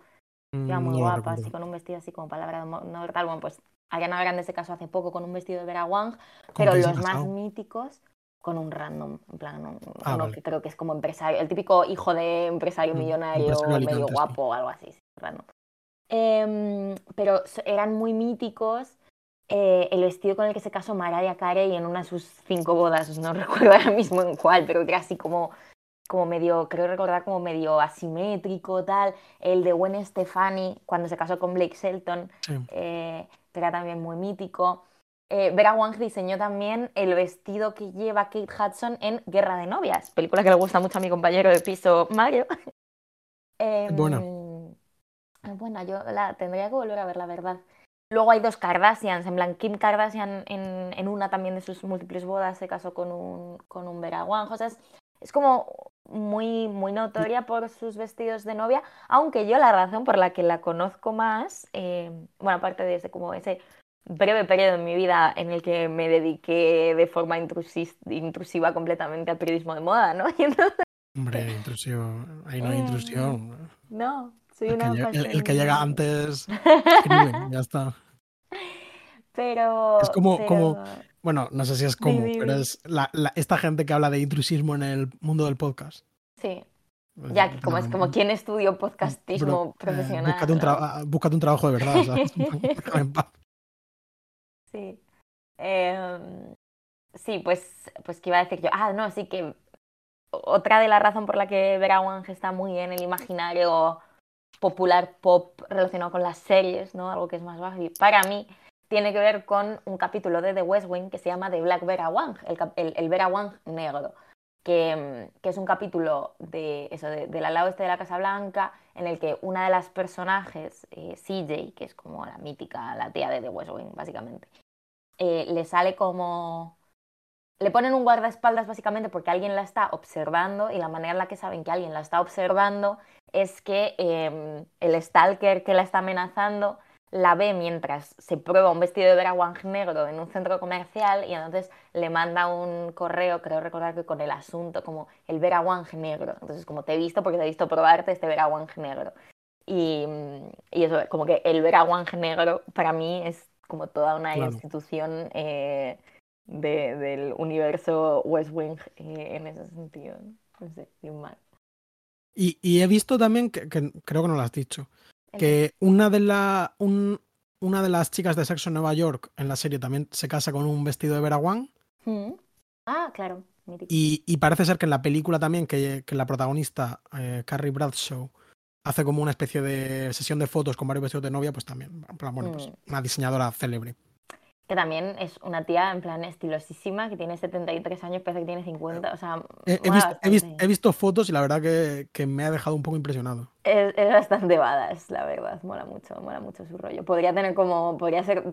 Iba mm, muy no guapa, así con un vestido así como palabra de mortal. Bueno, pues Ariana Grande se casó hace poco con un vestido de Vera Wang, ¿Con pero los más míticos con un random, en plan, un- Ah, uno vale. que creo que es como empresario, el típico hijo de empresario Mm, millonario, empresario medio Alicante, sí. guapo o algo así, sí, random. Em, pero eran muy míticos. eh, el vestido con el que se casó Mariah Carey en una de sus cinco bodas, no recuerdo ahora mismo en cuál, pero que era así como, como medio, creo recordar como medio asimétrico, tal. El de Gwen Stefani cuando se casó con Blake Shelton, Sí. eh, que era también muy mítico. Eh, Vera Wang diseñó también el vestido que lleva Kate Hudson en Guerra de Novias, película que le gusta mucho a mi compañero de piso Mario. buena. Em, Bueno, yo la tendría que volver a ver, la verdad. Luego hay dos Kardashians, en plan Kim Kardashian en, en una también de sus múltiples bodas se casó con un, con un Vera Wang. O sea, es, es como muy, muy notoria por sus vestidos de novia, aunque yo la razón por la que la conozco más, eh, bueno, aparte de ese, como ese breve periodo en mi vida en el que me dediqué de forma intrusiva completamente al periodismo de moda, ¿no? Y entonces, Hombre, intrusión. Ahí no hay Mm. intrusión. no, Soy El una que, llega, el- que llega antes ya está. Pero. Es como- pero- como- Bueno, no sé si es como, pero es la, la- esta gente que habla de intrusismo en el mundo del podcast. Sí, Pues, ya que como es como quien estudió podcastismo bro, eh, profesional. búscate, un búscate un trabajo de verdad, en paz. Sí. Em, sí, pues, pues que iba a decir yo. Ah, no, sí que otra de las razones por la que Vera Wang está muy en el imaginario popular pop relacionado con las series, ¿no? Algo que es más. Y para mí tiene que ver con un capítulo de The West Wing que se llama The Black Vera Wang, el, el, Vera Wang negro. Que, que es un capítulo de eso, de- del ala oeste de la Casa Blanca, en el que una de las personajes, eh, CJ, que es como la mítica, la tía de The West Wing, básicamente, eh, le sale como... Le ponen un guardaespaldas básicamente porque alguien la está observando y la manera en la que saben que alguien la está observando es que eh, el stalker que la está amenazando la ve mientras se prueba un vestido de Vera Wang negro en un centro comercial y entonces le manda un correo, creo recordar que con el asunto como el Vera Wang negro. Entonces como te he visto porque te he visto probarte este Vera Wang negro. Y, mm, y eso, como que el Vera Wang negro para mí es como toda una Claro. institución eh, de- del universo West Wing eh, en ese sentido. ¿no? Sé, sin más. Y, y he visto también, que, que creo que no lo has dicho, que una de, la, un- una de las chicas de sexo en Nueva York en la serie también se casa con un vestido de Vera Wang. Mm. Ah, claro. Y, y parece ser que en la película también, que, que la protagonista, eh, Carrie Bradshaw, hace como una especie de sesión de fotos con varios vestidos de novia, pues también, en plan, bueno, pues Mm. una diseñadora célebre. Que también es una tía en plan estilosísima, que tiene 73 años, parece que tiene 50. O sea, He, he visto, he, vis- bastante. he visto fotos y la verdad que, que me ha dejado un poco impresionado. Es, es bastante badass, la verdad. Mola mucho, mola mucho su rollo. Podría tener como, podría ser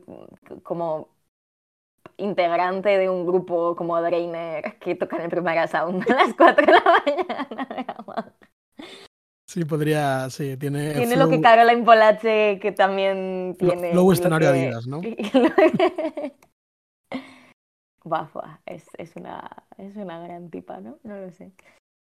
como integrante de un grupo como Drainer que tocan el primer sound a las 4 de la mañana. Sí, podría, sí, tiene. Tiene lo que Caroline Polache que también tiene. lo escenario que- Adidas, ¿no? Bafa, es, es, una, es una gran tipa, ¿no? No lo sé.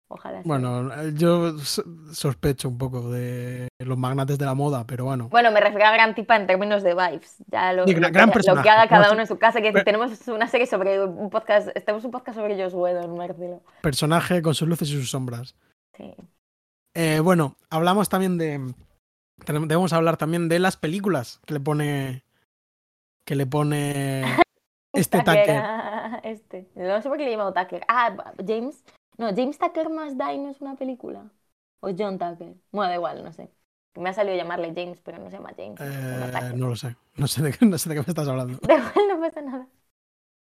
Ojalá sea. Bueno, eh, yo so- sospecho un poco de los magnates de la moda, pero bueno. Bueno, me refiero a gran tipa en términos de vibes. Ya lo, Sí, gran- gran lo que haga cada uno en su casa. Que pero- tenemos una serie sobre un podcast. Tenemos un podcast sobre Joss Whedon, Marcelo. Personaje con sus luces y sus sombras. Sí. Eh, bueno, hablamos también de. tenemos- Debemos hablar también de las películas que le pone. Que le pone. Este Tucker. ah, Este. No sé por qué le he llamado Tucker. Ah, James. No, James Tucker más Die no es una película. O John Tucker. Bueno, da igual, no sé. Me ha salido llamarle James, pero no se llama James. Eh, no lo sé. No sé, de, qué- no sé de qué me estás hablando. Da igual, no pasa nada.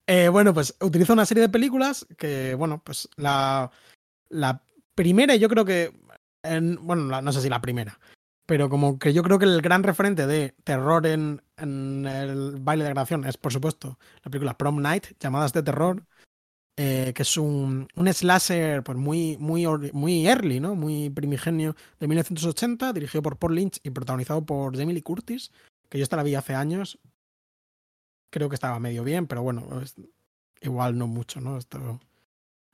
Eh, bueno, pues utiliza una serie de películas que, bueno, pues la, la primera, y yo creo que, en- bueno, no sé si la primera, pero como que yo creo que el gran referente de terror en, el baile de grabación es, por supuesto, la película Prom Night, llamadas de terror, eh, que es un, un slasher pues muy, muy, muy early, ¿no? Muy primigenio de 1980, dirigido por Paul Lynch y protagonizado por Jamie Lee Curtis, que yo esta la vi hace años. Creo que estaba medio bien, pero bueno, igual no mucho, ¿no? Esto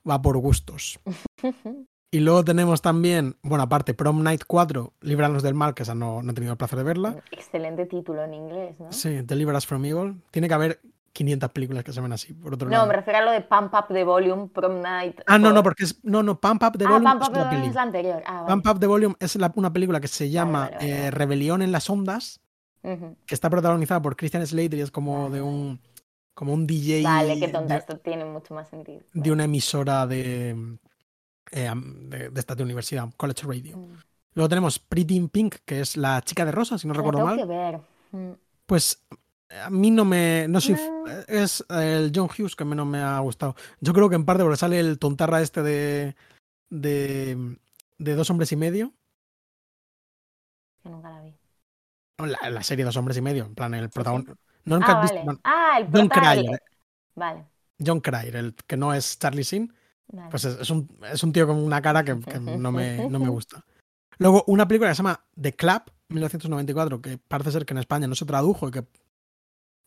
va por gustos. Y luego tenemos también, bueno, aparte, Prom Night 4, Líbranos del Mal, que esa no, no he tenido el placer de verla. Excelente título en inglés, ¿no? Sí, Deliver Us from Evil. Tiene que haber 500 películas que se ven así, por otro No, lado. me refiero a lo de Pump Up the Volume, Prom Night. Ah, no, no, por- porque es. No, no, Pump Up the Ah, Volume Pump es Up the Volume es la anterior. Ah, vale. Pump Up the Volume es la- una película que se llama vale, vale, eh. Rebelión en las Ondas, que está protagonizada por Christian Slater y es como de un. Como un DJ Vale, qué tonta, de, esto tiene mucho más sentido. de una emisora de, eh, de, de esta de universidad, College Radio. Mm. Luego tenemos Pretty in Pink, que es la chica de rosa, si no La recuerdo tengo mal. que ver. Mm. Pues a mí no me. No soy, No. Es el John Hughes que menos me ha gustado. Yo creo que en parte porque sale el tontarra este de. de. de dos hombres y medio. Que nunca la vi. La, la serie Dos hombres y medio. En plan, el protagonista. No Ah, visto- Ah, el John Cryer. Vale. John Cryer, el que no es Charlie Sheen. Vale. Pues es, es un, es un tío con una cara que, que no, me, no me gusta. Luego, una película que se llama The Club, 1994, que parece ser que en España no se tradujo y que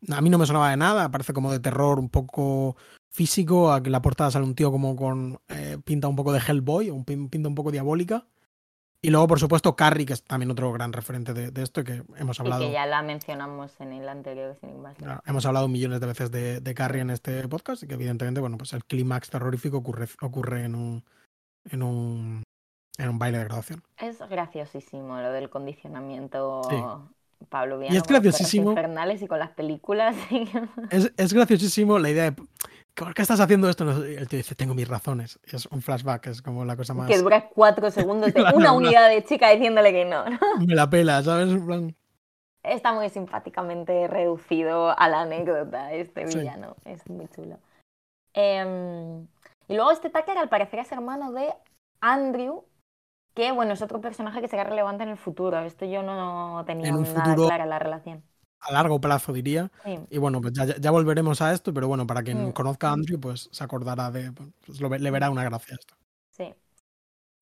a mí no me sonaba de nada, parece como de terror un poco físico, aquí en la portada sale un tío como con eh, pinta un poco de Hellboy, un pin- pinta un poco diabólica. Y luego, por supuesto, Carrie, que es también otro gran referente de, de esto y que hemos Y hablado. que ya la mencionamos en el anterior, sin más. Claro, hemos hablado millones de veces de, de Carrie en este podcast y que evidentemente, bueno, pues el clímax terrorífico ocurre, ocurre en un en un en un baile de graduación. Es graciosísimo lo del condicionamiento Sí. Pablo Y Viano es con los graciosísimo. infernales y con las películas. Es, es graciosísimo la idea de ¿por qué estás haciendo esto? Y el tío dice, tengo mis razones. Y es un flashback, es como la cosa más. que dura cuatro segundos de Claro, una unidad de chica diciéndole que no. ¿no? Me la pela, ¿sabes? Está muy simpáticamente reducido a la anécdota este Sí. villano. Es muy chulo. Em, y luego este Tucker al parecer es hermano de Andrew, que bueno, es otro personaje que será relevante en el futuro. Esto yo no tenía En un nada futuro- clara la relación. A largo plazo, diría. Sí. Y bueno, pues ya, ya- volveremos a esto, pero bueno, para quien Mm. conozca a Andrew, pues se acordará de. pues, lo ve- le verá una gracia a esto. Sí.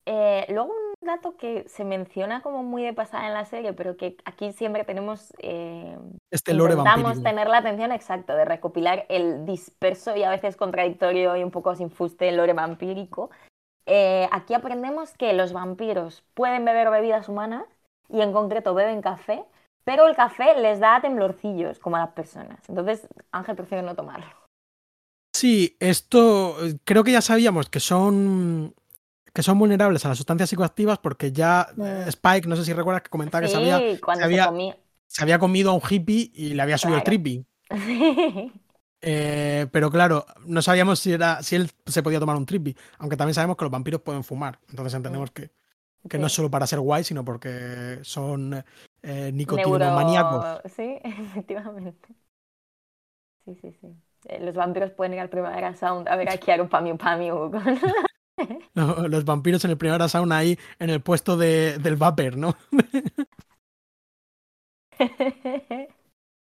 Eh, luego un dato que se menciona como muy de pasada en la serie, pero que aquí siempre tenemos, eh, Este lore intentamos tener la atención exacta de recopilar el disperso y a veces contradictorio y un poco sin fuste lore vampírico. Eh, aquí aprendemos que los vampiros pueden beber bebidas humanas y en concreto beben café, pero el café les da temblorcillos como a las personas. Entonces Ángel prefiere no tomarlo. Sí, esto creo que ya sabíamos que son que son vulnerables a las sustancias psicoactivas porque ya Mm. Spike, no sé si recuerdas que comentaba que se había, se había- se comía. se había comido a un hippie y le había subido el Claro. trippy. Eh, pero claro, no sabíamos si era si él se podía tomar un trippy, aunque también sabemos que los vampiros pueden fumar. Entonces entendemos que, que no es solo para ser guay, sino porque son eh, nicotinomaniacos. Sí, efectivamente. Sí, sí, sí. Eh, Los vampiros pueden ir al Primavera Sound a ver a Kiaru Pamiu Pamiu con... Los vampiros en el primer sauna ahí en el puesto de, del vapor, ¿no?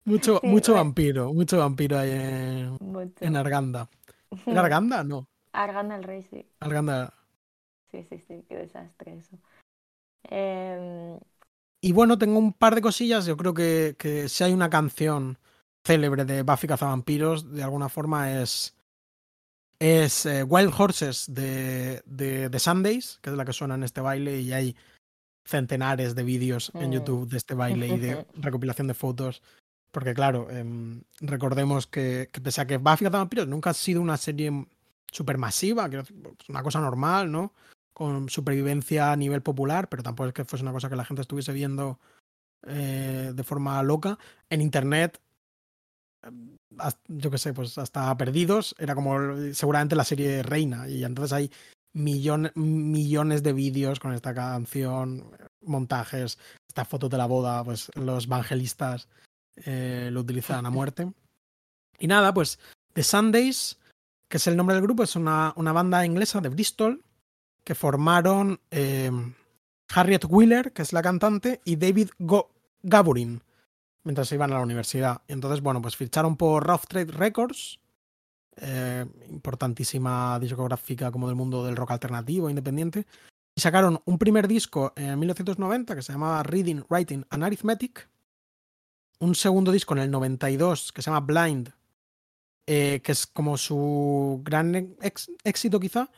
Mucho, Sí, mucho vampiro, mucho vampiro ahí en, Mucho. en Arganda. ¿Era Arganda? No, Arganda el Rey, sí. Arganda. Sí, sí, sí, qué desastre eso. Em, Y bueno, tengo un par de cosillas. Yo creo que, que si hay una canción célebre de Buffy Cazavampiros, de alguna forma es. Es eh, Wild Horses de, de, de Sundays, que es la que suena en este baile, y hay centenares de vídeos en Mm. YouTube de este baile y de recopilación de fotos. Porque, claro, em, recordemos que, que pese a que Buffy Cazavampiros nunca ha sido una serie supermasiva, que es una cosa normal, ¿no? Con supervivencia a nivel popular, pero tampoco es que fuese una cosa que la gente estuviese viendo eh, de forma loca. En internet, eh, yo qué sé, pues hasta Perdidos era como seguramente la serie reina. Y entonces hay millon- millones de vídeos con esta canción, montajes, estas fotos de la boda, pues los evangelistas eh, lo utilizan a muerte. Y nada, pues The Sundays, que es el nombre del grupo, es una, una banda inglesa de Bristol que formaron eh, Harriet Wheeler, que es la cantante, y David Go- Gaborin, mientras iban a la universidad. Entonces, bueno, pues ficharon por Rough Trade Records, eh, importantísima discográfica como del mundo del rock alternativo independiente, y sacaron un primer disco en 1990 que se llamaba Reading, Writing and Arithmetic, un segundo disco en el 92 que se llama Blind, eh, que es como su gran éxito quizá.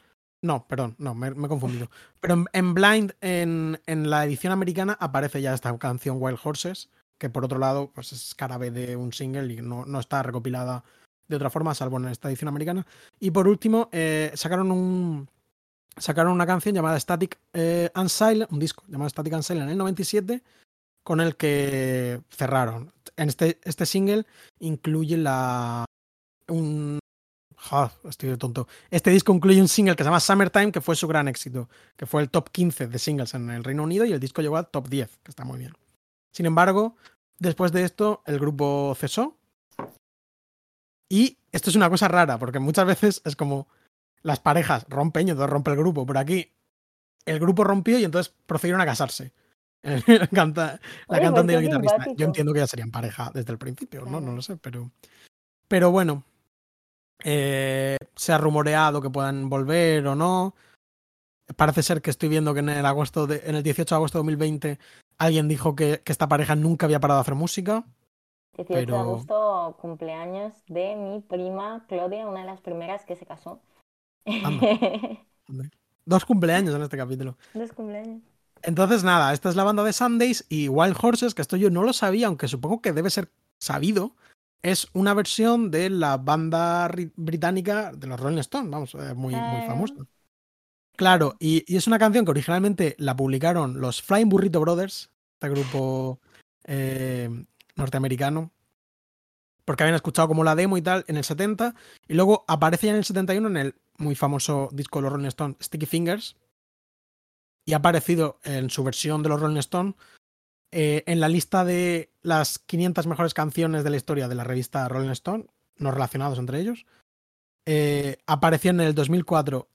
No, perdón, no, me, he confundido. Pero en, en Blind, en, en la edición americana, aparece ya esta canción Wild Horses, que por otro lado, pues es cara B de un single y no, no está recopilada de otra forma, salvo en esta edición americana. Y por último, eh, sacaron un. Sacaron una canción llamada Static eh, and Silent, un disco llamado Static and Silent en el 97, con el que cerraron. En este, este single incluye la. Un. Ja, estoy de tonto. Este disco incluye un single que se llama Summertime, que fue su gran éxito, que fue el top 15 de singles en el Reino Unido y el disco llegó al top 10, que está muy bien. Sin embargo, después de esto, el grupo cesó. Y esto es una cosa rara, porque muchas veces es como las parejas rompen y entonces rompe el grupo. Por aquí, el grupo rompió y entonces procedieron a casarse. la cantante y pues el qué guitarrista. Yo entiendo que ya serían pareja desde el principio, ¿no? No lo sé, pero. Pero bueno. Eh, se ha rumoreado que puedan volver o no. Parece ser que estoy viendo que en el agosto de, en el 18 de agosto de 2020 alguien dijo que, que esta pareja nunca había parado de hacer música. 18 Pero- de agosto, cumpleaños de mi prima Claudia, una de las primeras que se casó. Dos cumpleaños en este capítulo. Dos cumpleaños. Entonces, nada, esta es la banda de Sundays y Wild Horses, que esto yo no lo sabía, aunque supongo que debe ser sabido. Es una versión de la banda británica de los Rolling Stones, vamos, eh, muy, muy Eh. famosa. Claro, y, y es una canción que originalmente la publicaron los Flying Burrito Brothers, este grupo eh, norteamericano, porque habían escuchado como la demo y tal en el 70, y luego aparece ya en el 71 en el muy famoso disco de los Rolling Stones, Sticky Fingers, y ha aparecido en su versión de los Rolling Stones eh, en la lista de las 500 mejores canciones de la historia de la revista Rolling Stone, no relacionados entre ellos. Eh, apareció en el 2004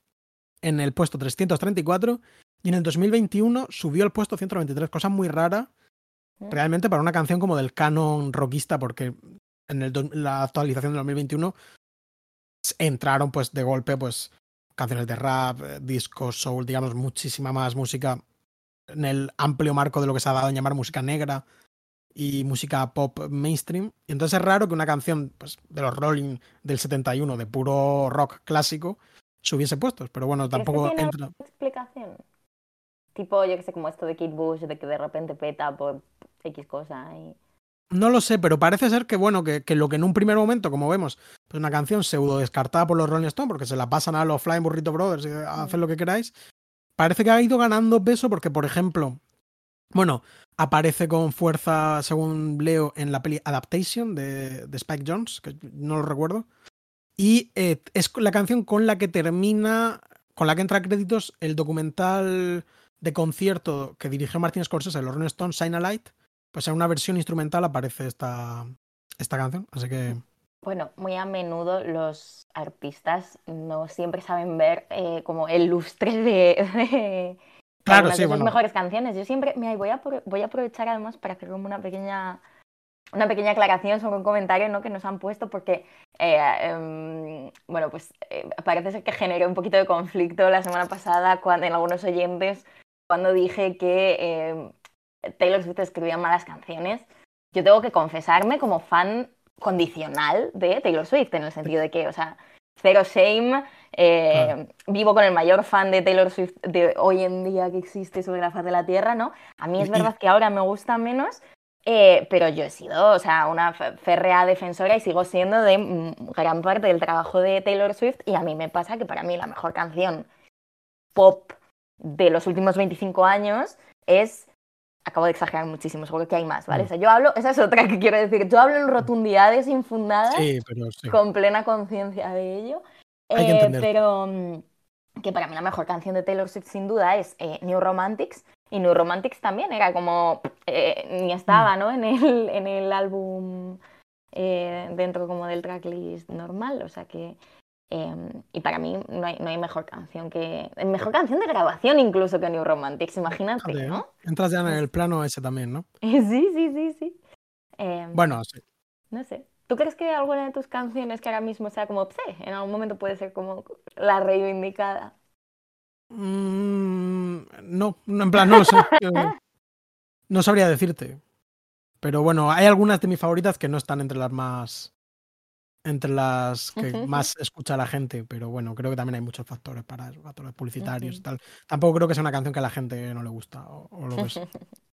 en el puesto 334 y en el 2021 subió al puesto 193, cosa muy rara Mm. realmente para una canción como del canon rockista, porque en el la actualización del 2021 s- entraron pues de golpe pues canciones de rap, eh, disco, soul, digamos, muchísima más música en el amplio marco de lo que se ha dado en llamar música negra y música pop mainstream. Y entonces es raro que una canción pues, de los Rolling del 71, de puro rock clásico, subiese puestos. Pero bueno, ¿Crees que tampoco tiene entra. explicación? Tipo, yo que sé, como esto de Kid Bush, de que de repente peta por X cosa y... No lo sé, pero parece ser que, bueno, que, que lo que en un primer momento, como vemos, pues una canción pseudo descartada por los Rolling Stones, porque se la pasan a los Flying Burrito Brothers y a hacer lo que queráis, parece que ha ido ganando peso porque, por ejemplo, bueno, aparece con fuerza, según leo, en la peli Adaptation de, de Spike Jones, que no lo recuerdo, y eh, es la canción con la que termina, con la que entra a créditos el documental de concierto que dirigió Martin Scorsese, los Rolling Stones, Shine a Light, pues en una versión instrumental aparece esta, esta canción. Así que. Bueno, muy a menudo los artistas no siempre saben ver eh, como el lustre de, de Claro, sí, sus mejores canciones. Yo siempre, mira, voy a, apro- voy a aprovechar además para hacer como una pequeña una pequeña aclaración sobre un comentario ¿no? que nos han puesto porque, eh, em, bueno, pues eh, parece ser que generó un poquito de conflicto la semana pasada cuando, en algunos oyentes cuando dije que Taylor Swift escribía malas canciones. Yo tengo que confesarme como fan condicional de Taylor Swift, en el sentido de que, o sea, cero shame, eh, Claro. vivo con el mayor fan de Taylor Swift de hoy en día que existe sobre la faz de la Tierra, ¿no? A mí es verdad que ahora me gusta menos, eh, pero yo he sido, o sea, una férrea defensora y sigo siendo de mm, gran parte del trabajo de Taylor Swift y a mí me pasa que para mí la mejor canción pop de los últimos 25 años es acabo de exagerar muchísimo, seguro que hay más, ¿vale? Mm. O sea, yo hablo, esa es otra que quiero decir, yo hablo en rotundidades infundadas Sí, pero sí. con plena conciencia de ello. Hay Eh, pero mm, que para mí la mejor canción de Taylor Swift sin duda es eh, New Romantics. Y New Romantics también era como, eh, ni estaba, ¿no? En el, en el álbum eh, dentro como del tracklist normal. O sea que, eh, y para mí no hay, no hay mejor canción que, mejor canción de grabación incluso que New Romantics, imagínate. ¿no? Entras ya en el plano ese también, ¿no? Sí, sí, sí, sí. Eh, Bueno, sí. no sé. ¿Tú crees que alguna de tus canciones que ahora mismo sea como, "Pse", en algún momento puede ser como la reivindicada? Mm, no, no, en plan, no lo sé. No sabría decirte. Pero bueno, hay algunas de mis favoritas que no están entre las más. Entre las que más escucha la gente. Pero bueno, creo que también hay muchos factores para eso, factores publicitarios y tal. Tampoco creo que sea una canción que a la gente no le gusta o, o lo que.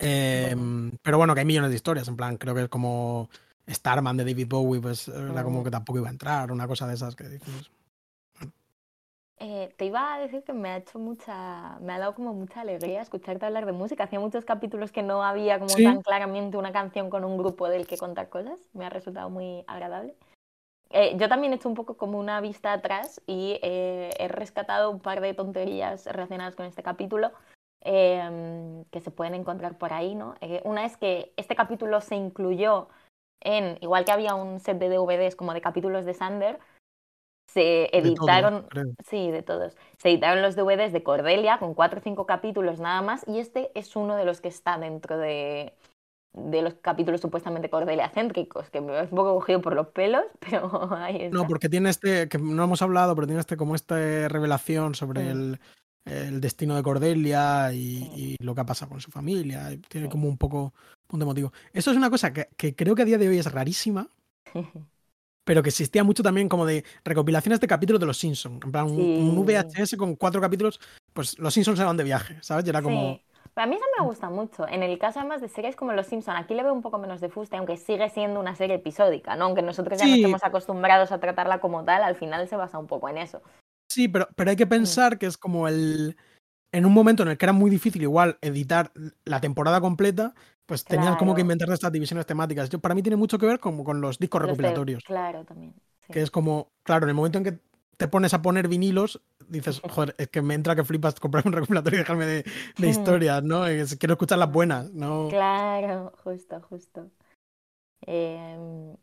Em, pero bueno, que hay millones de historias. En plan, creo que es como Starman de David Bowie, pues era como que tampoco iba a entrar, una cosa de esas que dices. Eh, te iba a decir que me ha hecho mucha, me ha dado como mucha alegría escucharte hablar de música. Hacía muchos capítulos que no había como Sí. tan claramente una canción con un grupo del que contar cosas. Me ha resultado muy agradable. Eh, yo también he hecho un poco como una vista atrás y eh, he rescatado un par de tonterías relacionadas con este capítulo eh, que se pueden encontrar por ahí, ¿no? Eh, una es que este capítulo se incluyó en, igual que había un set de DVDs como de capítulos de Sander, se De editaron, sí, de todos, se editaron los DVDs de Cordelia con cuatro o cinco capítulos nada más y este es uno de los que está dentro de, de los capítulos supuestamente Cordelia céntricos, que me es un poco cogido por los pelos, pero ahí está. No, porque tiene este, que no hemos hablado, pero tiene este como esta revelación sobre Mm. el, el destino de Cordelia y, Sí. y lo que ha pasado con su familia. tiene Sí. como un poco punto emotivo. Eso es una cosa que, que creo que a día de hoy es rarísima, pero que existía mucho también como de recopilaciones de capítulos de los Simpsons. En plan, un-. VHS con cuatro capítulos, pues los Simpsons se van de viaje, ¿sabes? Y era como. Sí. Pero a mí eso me gusta mucho. En el caso además de series como Los Simpson, aquí le veo un poco menos de fuste, aunque sigue siendo una serie episódica, ¿no? Aunque nosotros ya no Sí. estemos acostumbrados a tratarla como tal, al final se basa un poco en eso. Sí, pero, pero hay que pensar que es como el. En un momento en el que era muy difícil, igual, editar la temporada completa, pues tenías como que inventar estas divisiones temáticas. Yo, para mí tiene mucho que ver como con los discos Los de- recopilatorios. Claro, también. sí. Que es como, claro, en el momento en que te pones a poner vinilos, dices, joder, es que me entra que flipas comprar un recopilatorio y dejarme de, de historias, ¿no? Es- quiero escuchar las buenas, ¿no? Claro, justo, justo. Em,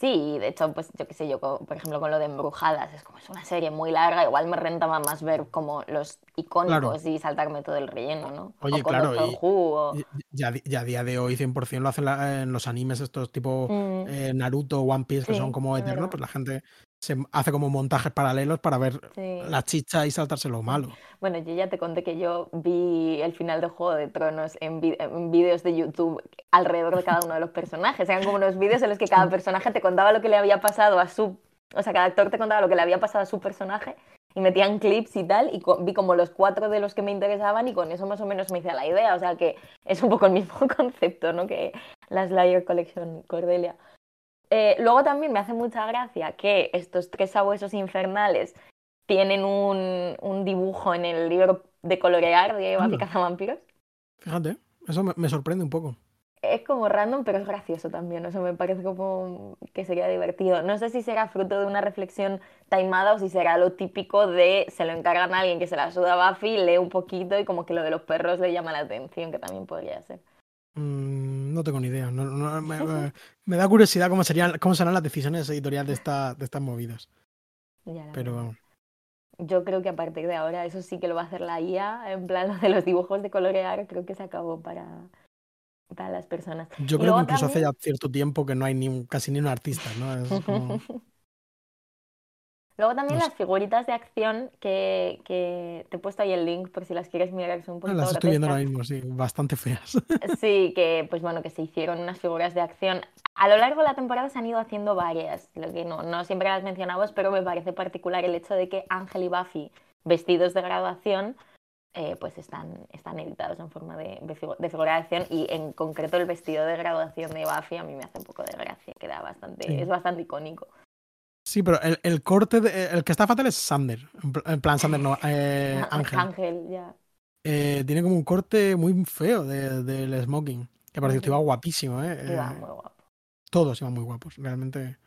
sí, de hecho, pues yo qué sé, yo, por ejemplo, con lo de Embrujadas, es como es una serie muy larga, igual me rentaba más ver como los icónicos y saltarme todo el relleno, ¿no? Oye, o con claro, y- Who, o- Ya, ya a día de hoy 100% lo hacen la- en los animes estos tipo Mm, eh, Naruto, One Piece, que Sí, son como eternos, pues la gente se hace como montajes paralelos para ver sí. la chicha y saltarse lo malo. Bueno, yo ya te conté que yo vi el final de Juego de Tronos en, vi- vídeos de YouTube alrededor de cada uno de los personajes. Eran como unos vídeos en los que cada personaje te contaba lo que le había pasado a su... O sea, cada actor te contaba lo que le había pasado a su personaje y metían clips y tal, y vi como los cuatro de los que me interesaban y con eso más o menos me hice la idea. O sea, que es un poco el mismo concepto, ¿no? Que la Slayer Collection Cordelia. Eh, luego también me hace mucha gracia que estos tres sabuesos infernales tienen un, un dibujo en el libro de colorear de Buffy. Cazavampiros. Fíjate, eso me, me sorprende un poco. Es como random, pero es gracioso también. Eso me parece como que sería divertido. No sé si será fruto de una reflexión taimada o si será lo típico de se lo encargan a alguien que se la suda a Buffy, lee un poquito y como que lo de los perros le llama la atención, que también podría ser. Mm, no tengo ni idea. no- no- me, me- me da curiosidad cómo serían, cómo serán las decisiones editoriales de, esta, de estas movidas. Pero vamos. Yo creo que a partir de ahora eso sí que lo va a hacer la IA, en plan lo de los dibujos de colorear, creo que se acabó para, para las personas. Yo Y creo que incluso hace ya cierto tiempo que no hay ni un- casi ni un artista, ¿no? Es como- Luego también No sé. las figuritas de acción que, que te he puesto ahí el link por si las quieres mirar, que son un Ah, poquito las estoy viendo ahora mismo, sí, bastante feas. Sí, que pues bueno, que se hicieron unas figuras de acción. A lo largo de la temporada se han ido haciendo varias, lo que no, no siempre las mencionamos, pero me parece particular el hecho de que Ángel y Buffy, vestidos de graduación, eh, pues están, están editados en forma de, de figu- de figura de acción y en concreto el vestido de graduación de Buffy a mí me hace un poco de gracia, queda bastante, Sí. es bastante icónico. Sí, pero el, el corte, de- el que está fatal es Sander. En pl- en plan, Sander no, eh, Ángel. Ángel, ya. Eh, tiene como un corte muy feo de- del smoking. Que por cierto iba guapísimo, ¿eh? Iba Eh, muy guapo. todos iban muy guapos, realmente.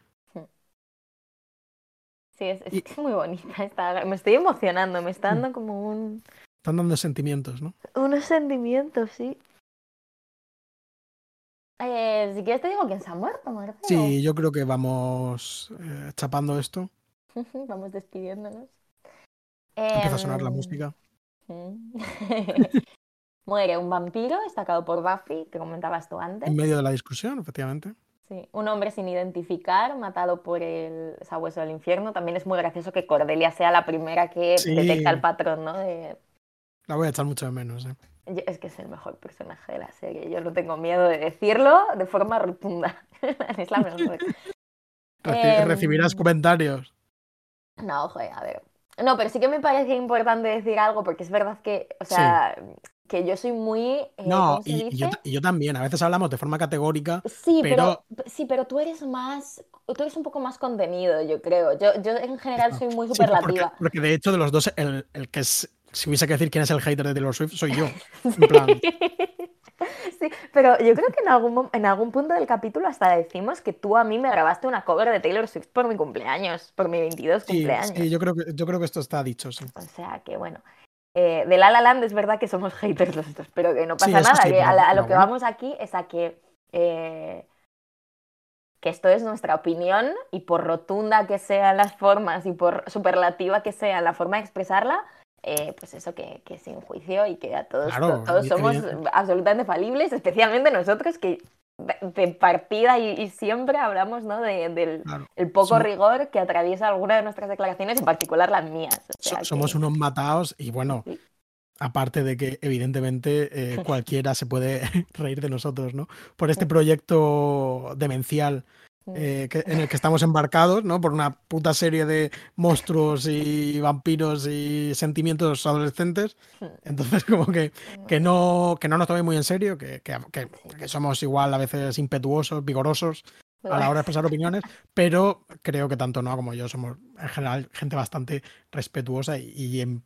Sí, es, es Y- es muy bonita. Está, me estoy emocionando, me está Mm. dando como un, Están dando sentimientos, ¿no? unos sentimientos, sí. Eh, si quieres te digo quién se ha muerto, Marcelo. Sí, yo creo que vamos eh, chapando esto. Vamos despidiéndonos. Empieza a sonar la Em, música. Muere un vampiro, destacado por Buffy, que comentabas tú antes. En medio de la discusión, efectivamente. Sí, un hombre sin identificar, matado por el sabueso del infierno. También es muy gracioso que Cordelia sea la primera que Sí. detecta el patrón, ¿no? De, La voy a echar mucho de menos, ¿eh? Es que es el mejor personaje de la serie. Yo no tengo miedo de decirlo de forma rotunda. es la mejor. Em, Recibirás comentarios. No, joder, a ver. No, pero sí que me parece importante decir algo porque es verdad que, o sea, que yo soy muy. eh, No, ¿cómo se y, y yo, dice? y yo también. A veces hablamos de forma categórica. Sí, pero- pero, sí, pero tú eres más, tú eres un poco más contenido, yo creo. Yo, yo en general soy muy Sí, porque, superlativa. porque de hecho, de los dos, el, el que es. Si hubiese que decir quién es el hater de Taylor Swift, soy yo. En plan, Sí, pero yo creo que en algún, en algún punto del capítulo hasta decimos que tú a mí me grabaste una cover de Taylor Swift por mi cumpleaños, por mi 22 sí, cumpleaños. sí, yo creo que yo creo que esto está dicho, sí. O sea que bueno. Eh, de La La Land es verdad que somos haters los dos, pero que no Sí, pasa eso nada. sí, que a, pero- la- a lo pero que bueno. vamos aquí es a que, eh, que esto es nuestra opinión y por rotunda que sean las formas y por superlativa que sea la forma de expresarla, eh, pues eso que, que sin juicio y que a todos, Claro, to- todos somos absolutamente falibles, especialmente nosotros que de, partida y, y siempre hablamos ¿no? de- del Claro. el poco Somos- rigor que atraviesa alguna de nuestras declaraciones, en particular las mías. O So- sea que- somos unos matados y bueno, Sí. aparte de que evidentemente eh, cualquiera se puede reír de nosotros, ¿no? Por este proyecto demencial eh, en el que estamos embarcados, ¿no? Por una puta serie de monstruos y vampiros y sentimientos adolescentes. Entonces, como que, que, no, que no nos tomemos muy en serio, que, que, somos igual a veces impetuosos, vigorosos a la hora de expresar opiniones, pero creo que tanto Noah como yo somos en general gente bastante respetuosa y,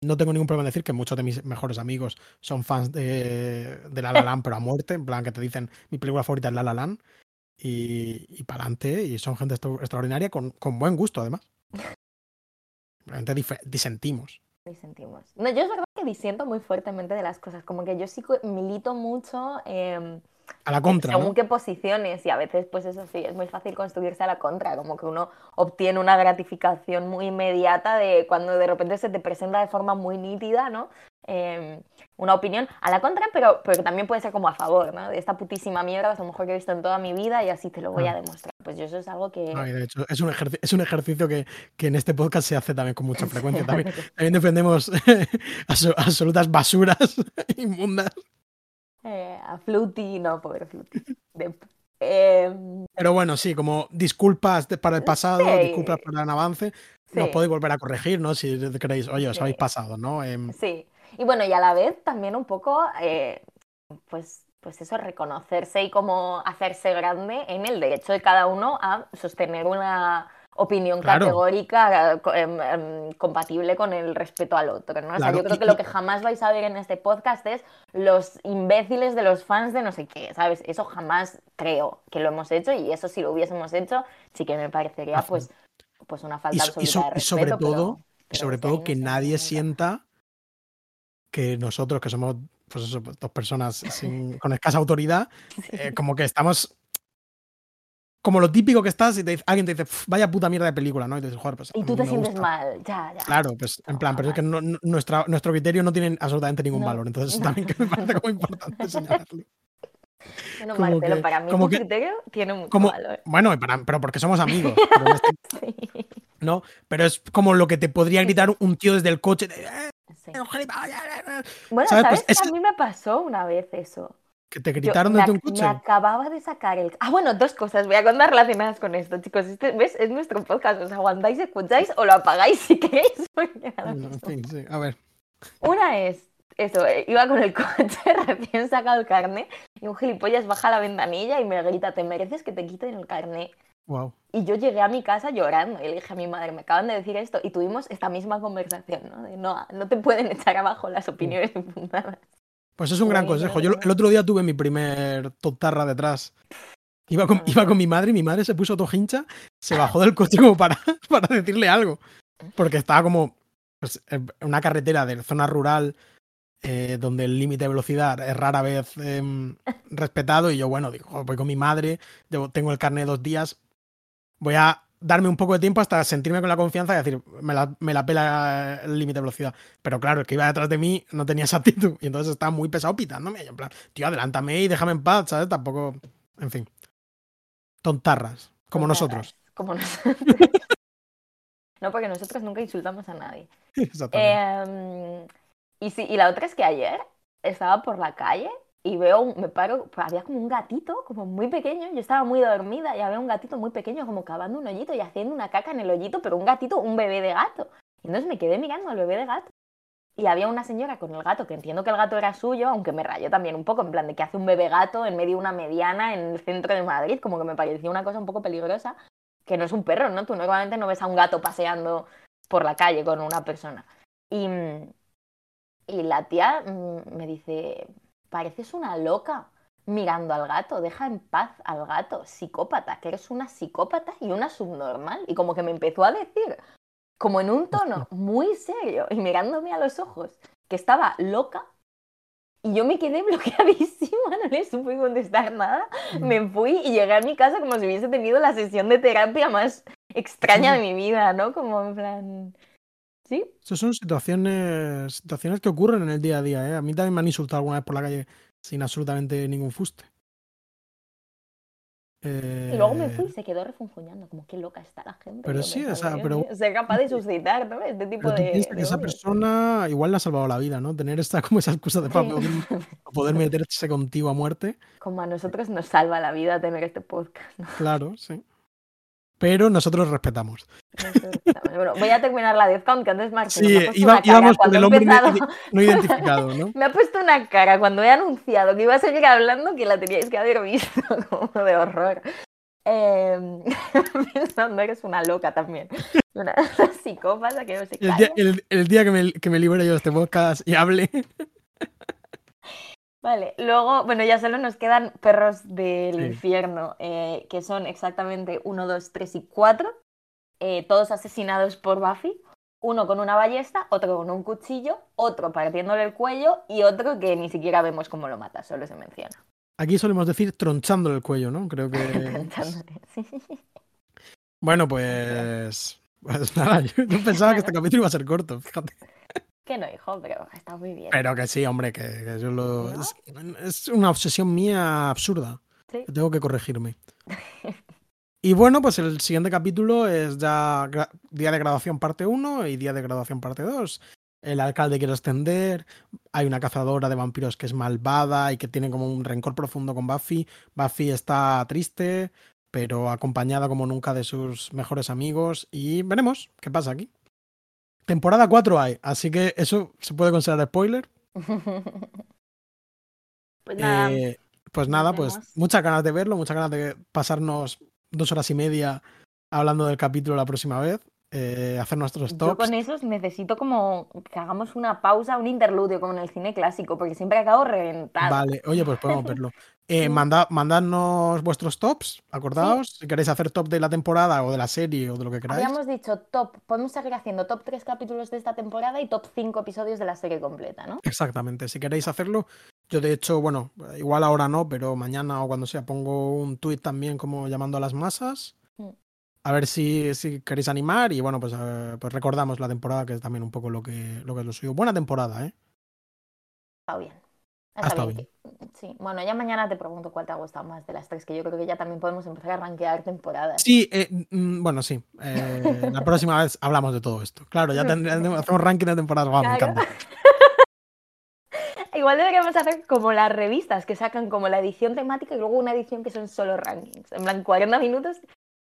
no tengo ningún problema en decir que muchos de mis mejores amigos son fans de, de La La Land, pero a muerte, en plan que te dicen mi película favorita es La La Land y, y para adelante, y son gente extraordinaria con, con buen gusto además. Realmente disentimos. Disentimos. No, yo es verdad que disiento muy fuertemente de las cosas, como que yo sí milito mucho eh, a la contra. Según qué posiciones, y a veces, pues eso sí, es muy fácil construirse a la contra, como que uno obtiene una gratificación muy inmediata de cuando de repente se te presenta de forma muy nítida, ¿no? Em, una opinión a la contra, pero, pero también puede ser como a favor, ¿no? De esta putísima mierda, es lo mejor que he visto en toda mi vida y así te lo voy a demostrar. Pues yo eso es algo que... De hecho, es un, es un ejercicio que, que, en este podcast se hace también con mucha frecuencia. También, también defendemos absolutas basuras inmundas. Eh, a Fluty, no, pobre Fluty. Em, pero bueno, sí, como disculpas para el pasado, disculpas por el avance, nos podéis volver a corregir, ¿no? Si queréis, oye, os habéis pasado, ¿no? Em, sí, y bueno, y a la vez también un poco, eh, pues, pues eso, reconocerse y como hacerse grande en el derecho de cada uno a sostener una opinión categórica em, em, compatible con el respeto al otro. ¿no? O sea, yo creo que lo que jamás vais a ver en este podcast es los imbéciles de los fans de no sé qué, ¿sabes? Eso jamás creo que lo hemos hecho y eso si lo hubiésemos hecho sí que me parecería pues, pues una falta absoluta de respeto. sobre todo, sobre todo que nadie sienta que nosotros, que somos pues eso, dos personas con escasa autoridad, eh, como que estamos como lo típico que estás y te alguien te dice, vaya puta mierda de película, ¿no? Y, te dices, Joder, pues, y tú te sientes mal, ya, ya. Claro, pues en plan, pero es que nuestra, nuestro criterio no tiene absolutamente ningún valor, entonces también que me parece como importante señalarlo. Bueno, mal, pero para mí tu criterio tiene mucho valor. Bueno, pero porque somos amigos. Este sí. ¿No? Pero es como lo que te podría gritar un tío desde el coche. Eh, bueno, ¿sabes? Pues a mí me pasó una vez eso. Que te gritaron desde un coche. Me acababa de sacar el. Ah, bueno, dos cosas. Voy a contar relacionadas con esto, chicos. Este, ¿Ves? Es nuestro podcast. ¿Os aguantáis, escucháis o lo apagáis si queréis? sí, A ver. Una es. Eso, eh, iba con el coche recién sacado el carne y un gilipollas baja la ventanilla y me grita, te mereces que te quiten el carne. Wow. Y yo llegué a mi casa llorando y le dije a mi madre, me acaban de decir esto y tuvimos esta misma conversación, ¿no? De no, no te pueden echar abajo las opiniones infundadas. Pues es un gran consejo. Yo el otro día tuve mi primer totarra detrás. Iba con, iba con mi madre y mi madre se puso todo hincha, se bajó del coche como para, para decirle algo. Porque estaba como pues, en una carretera de zona rural eh, donde el límite de velocidad es rara vez em, respetado. Y yo, bueno, digo, voy con mi madre, tengo el carnet dos días, voy a darme un poco de tiempo hasta sentirme con la confianza y decir, me la, me la pela el límite de velocidad. Pero claro, el que iba detrás de mí no tenía esa actitud y entonces estaba muy pesado pitándome. Y en plan, tío, adelántame y déjame en paz, ¿sabes? Tampoco, en fin. Tontarras, como nosotros. Como nosotros. no, porque nosotros nunca insultamos a nadie. Exactamente. Em, y, sí, y la otra es que ayer estaba por la calle y veo, me paro, había como un gatito, como muy pequeño, yo estaba muy dormida y había un gatito muy pequeño como cavando un hoyito y haciendo una caca en el hoyito, pero un gatito, un bebé de gato. Y entonces me quedé mirando al bebé de gato. Y había una señora con el gato, que entiendo que el gato era suyo, aunque me rayó también un poco, en plan de que hace un bebé gato en medio de una mediana en el centro de Madrid, como que me parecía una cosa un poco peligrosa, que no es un perro, ¿no? Tú normalmente no ves a un gato paseando por la calle con una persona. Y, y la tía mm, me dice, pareces una loca mirando al gato, deja en paz al gato, psicópata, que eres una psicópata y una subnormal. Y como que me empezó a decir, como en un tono muy serio y mirándome a los ojos, que estaba loca. Y yo me quedé bloqueadísima, no le supe contestar nada. Mm. Me fui y llegué a mi casa como si hubiese tenido la sesión de terapia más extraña de mi vida, ¿no? Como en plan... ¿Sí? Esas son situaciones, situaciones que ocurren en el día a día. ¿eh? A mí también me han insultado alguna vez por la calle sin absolutamente ningún fuste. Y luego me fui y Eh, se quedó refunfuñando, como qué loca está la gente. Pero sí, o sea, pero- ser capaz de suscitar ¿no? este tipo Pero tú de, piensas que de esa odio. persona igual le ha salvado la vida, ¿no? Tener esta como esa excusa de Sí. poder, meterse contigo a muerte. Como a nosotros nos salva la vida tener este podcast. ¿no? Claro, sí. Pero nosotros respetamos. Bueno, voy a terminar la Death Count, que antes Marcelo Sí, iba- íbamos cuando el hombre empezado- no identificado, ¿no? Me ha puesto una cara cuando he anunciado que iba a seguir hablando que la teníais que haber visto como de horror. Eh, pensando, eres una loca también. Una psicópata que no se El calla. día, el- el día que, me, que me libere yo de este podcast y hable. Vale, luego, bueno, ya solo nos quedan perros del Sí. infierno, eh, que son exactamente 1, 2, 3 y 4, todos asesinados por Buffy. Uno con una ballesta, otro con un cuchillo, otro partiéndole el cuello y otro que ni siquiera vemos cómo lo mata, solo se menciona. Aquí solemos decir tronchándole el cuello, ¿no? Creo que. Sí. Bueno, pues. Pues nada, yo, yo pensaba que este capítulo iba a ser corto, fíjate. Que no, hijo, pero está muy bien. Pero que sí, hombre, que, que yo lo. ¿No? Es, es una obsesión mía absurda. Sí. Tengo que corregirme. Y bueno, pues el siguiente capítulo es ya día de graduación parte 1 y día de graduación parte 2. El alcalde quiere ascender, hay una cazadora de vampiros que es malvada y que tiene como un rencor profundo con Buffy. Buffy está triste, pero acompañada como nunca de sus mejores amigos y veremos qué pasa aquí. Temporada 4 hay, así que eso se puede considerar spoiler. Pues nada, Eh, pues nada, pues muchas ganas de verlo, muchas ganas de pasarnos dos horas y media hablando del capítulo la próxima vez, eh, hacer nuestros yo tops. con esos necesito como que hagamos una pausa, un interludio como en el cine clásico, porque siempre acabo reventada. Vale, oye, pues podemos verlo. Eh, Sí. manda- mandadnos vuestros tops, acordaos, si queréis hacer top de la temporada o de la serie o de lo que queráis. Habíamos dicho top, podemos seguir haciendo top 3 capítulos de esta temporada y top 5 episodios de la serie completa, ¿no? Exactamente, si queréis hacerlo, yo de hecho, bueno, igual ahora no, pero mañana o cuando sea pongo un tuit también como llamando a las masas. A ver si, si queréis animar y bueno, pues, eh, pues recordamos la temporada que es también un poco lo que, lo que es lo suyo. Buena temporada, ¿eh? Está bien. Ha estado bien. Sí, bueno, ya mañana te pregunto cuál te ha gustado más de las tres, que yo creo que ya también podemos empezar a rankear temporadas. Sí, eh, mm, bueno, sí. eh, la próxima vez hablamos de todo esto. Claro, ya tendremos, hacemos ranking de temporadas. Me Claro. encanta. Igual deberíamos hacer como las revistas que sacan como la edición temática y luego una edición que son solo rankings. En plan, 40 minutos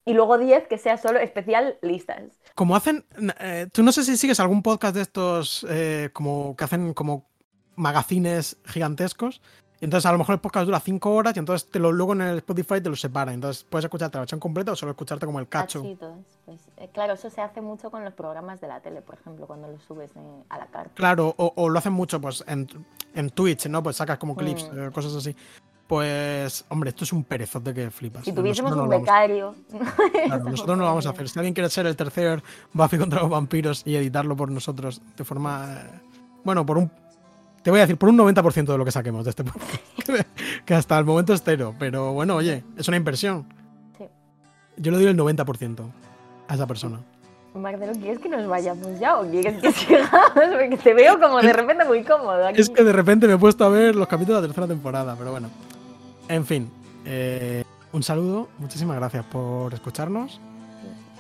y luego 10 que sea solo especial listas. Como hacen, eh, tú no sé si sigues algún podcast de estos eh, como que hacen como magazines gigantescos. Entonces a lo mejor el podcast dura 5 horas y entonces te lo, luego en el Spotify te lo separa. Entonces puedes escucharte la versión completa o solo escucharte como el cacho. Pues, eh, claro, eso se hace mucho con los programas de la tele, por ejemplo, cuando los subes eh, a la carta. Claro, o, o lo hacen mucho pues en, en Twitch, ¿no? Pues sacas como clips, Mm. eh, cosas así. Pues, hombre, esto es un perezote que flipas. Si tuviésemos Nosotros un no becario. Claro, nosotros no lo vamos a hacer. Si alguien quiere ser el tercer Buffy contra los vampiros y editarlo por nosotros de forma. eh, Bueno, por un. Te voy a decir, por un 90% de lo que saquemos de este podcast. que hasta el momento es cero. Pero bueno, oye, es una inversión. Sí. Yo le doy el 90% a esa persona. Marcelo, ¿quieres que nos vayamos ya o quieres que sigamos? Porque te veo como de repente muy cómodo aquí. Es que de repente me he puesto a ver los capítulos de la tercera temporada, pero bueno. En fin, eh, un saludo, muchísimas gracias por escucharnos.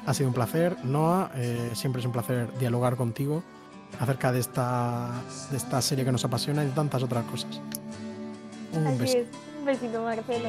Ha sido un placer, Noah. eh, siempre es un placer dialogar contigo acerca de esta, de esta serie que nos apasiona y de tantas otras cosas. Un Así beso. es. Un besito, Marcelo.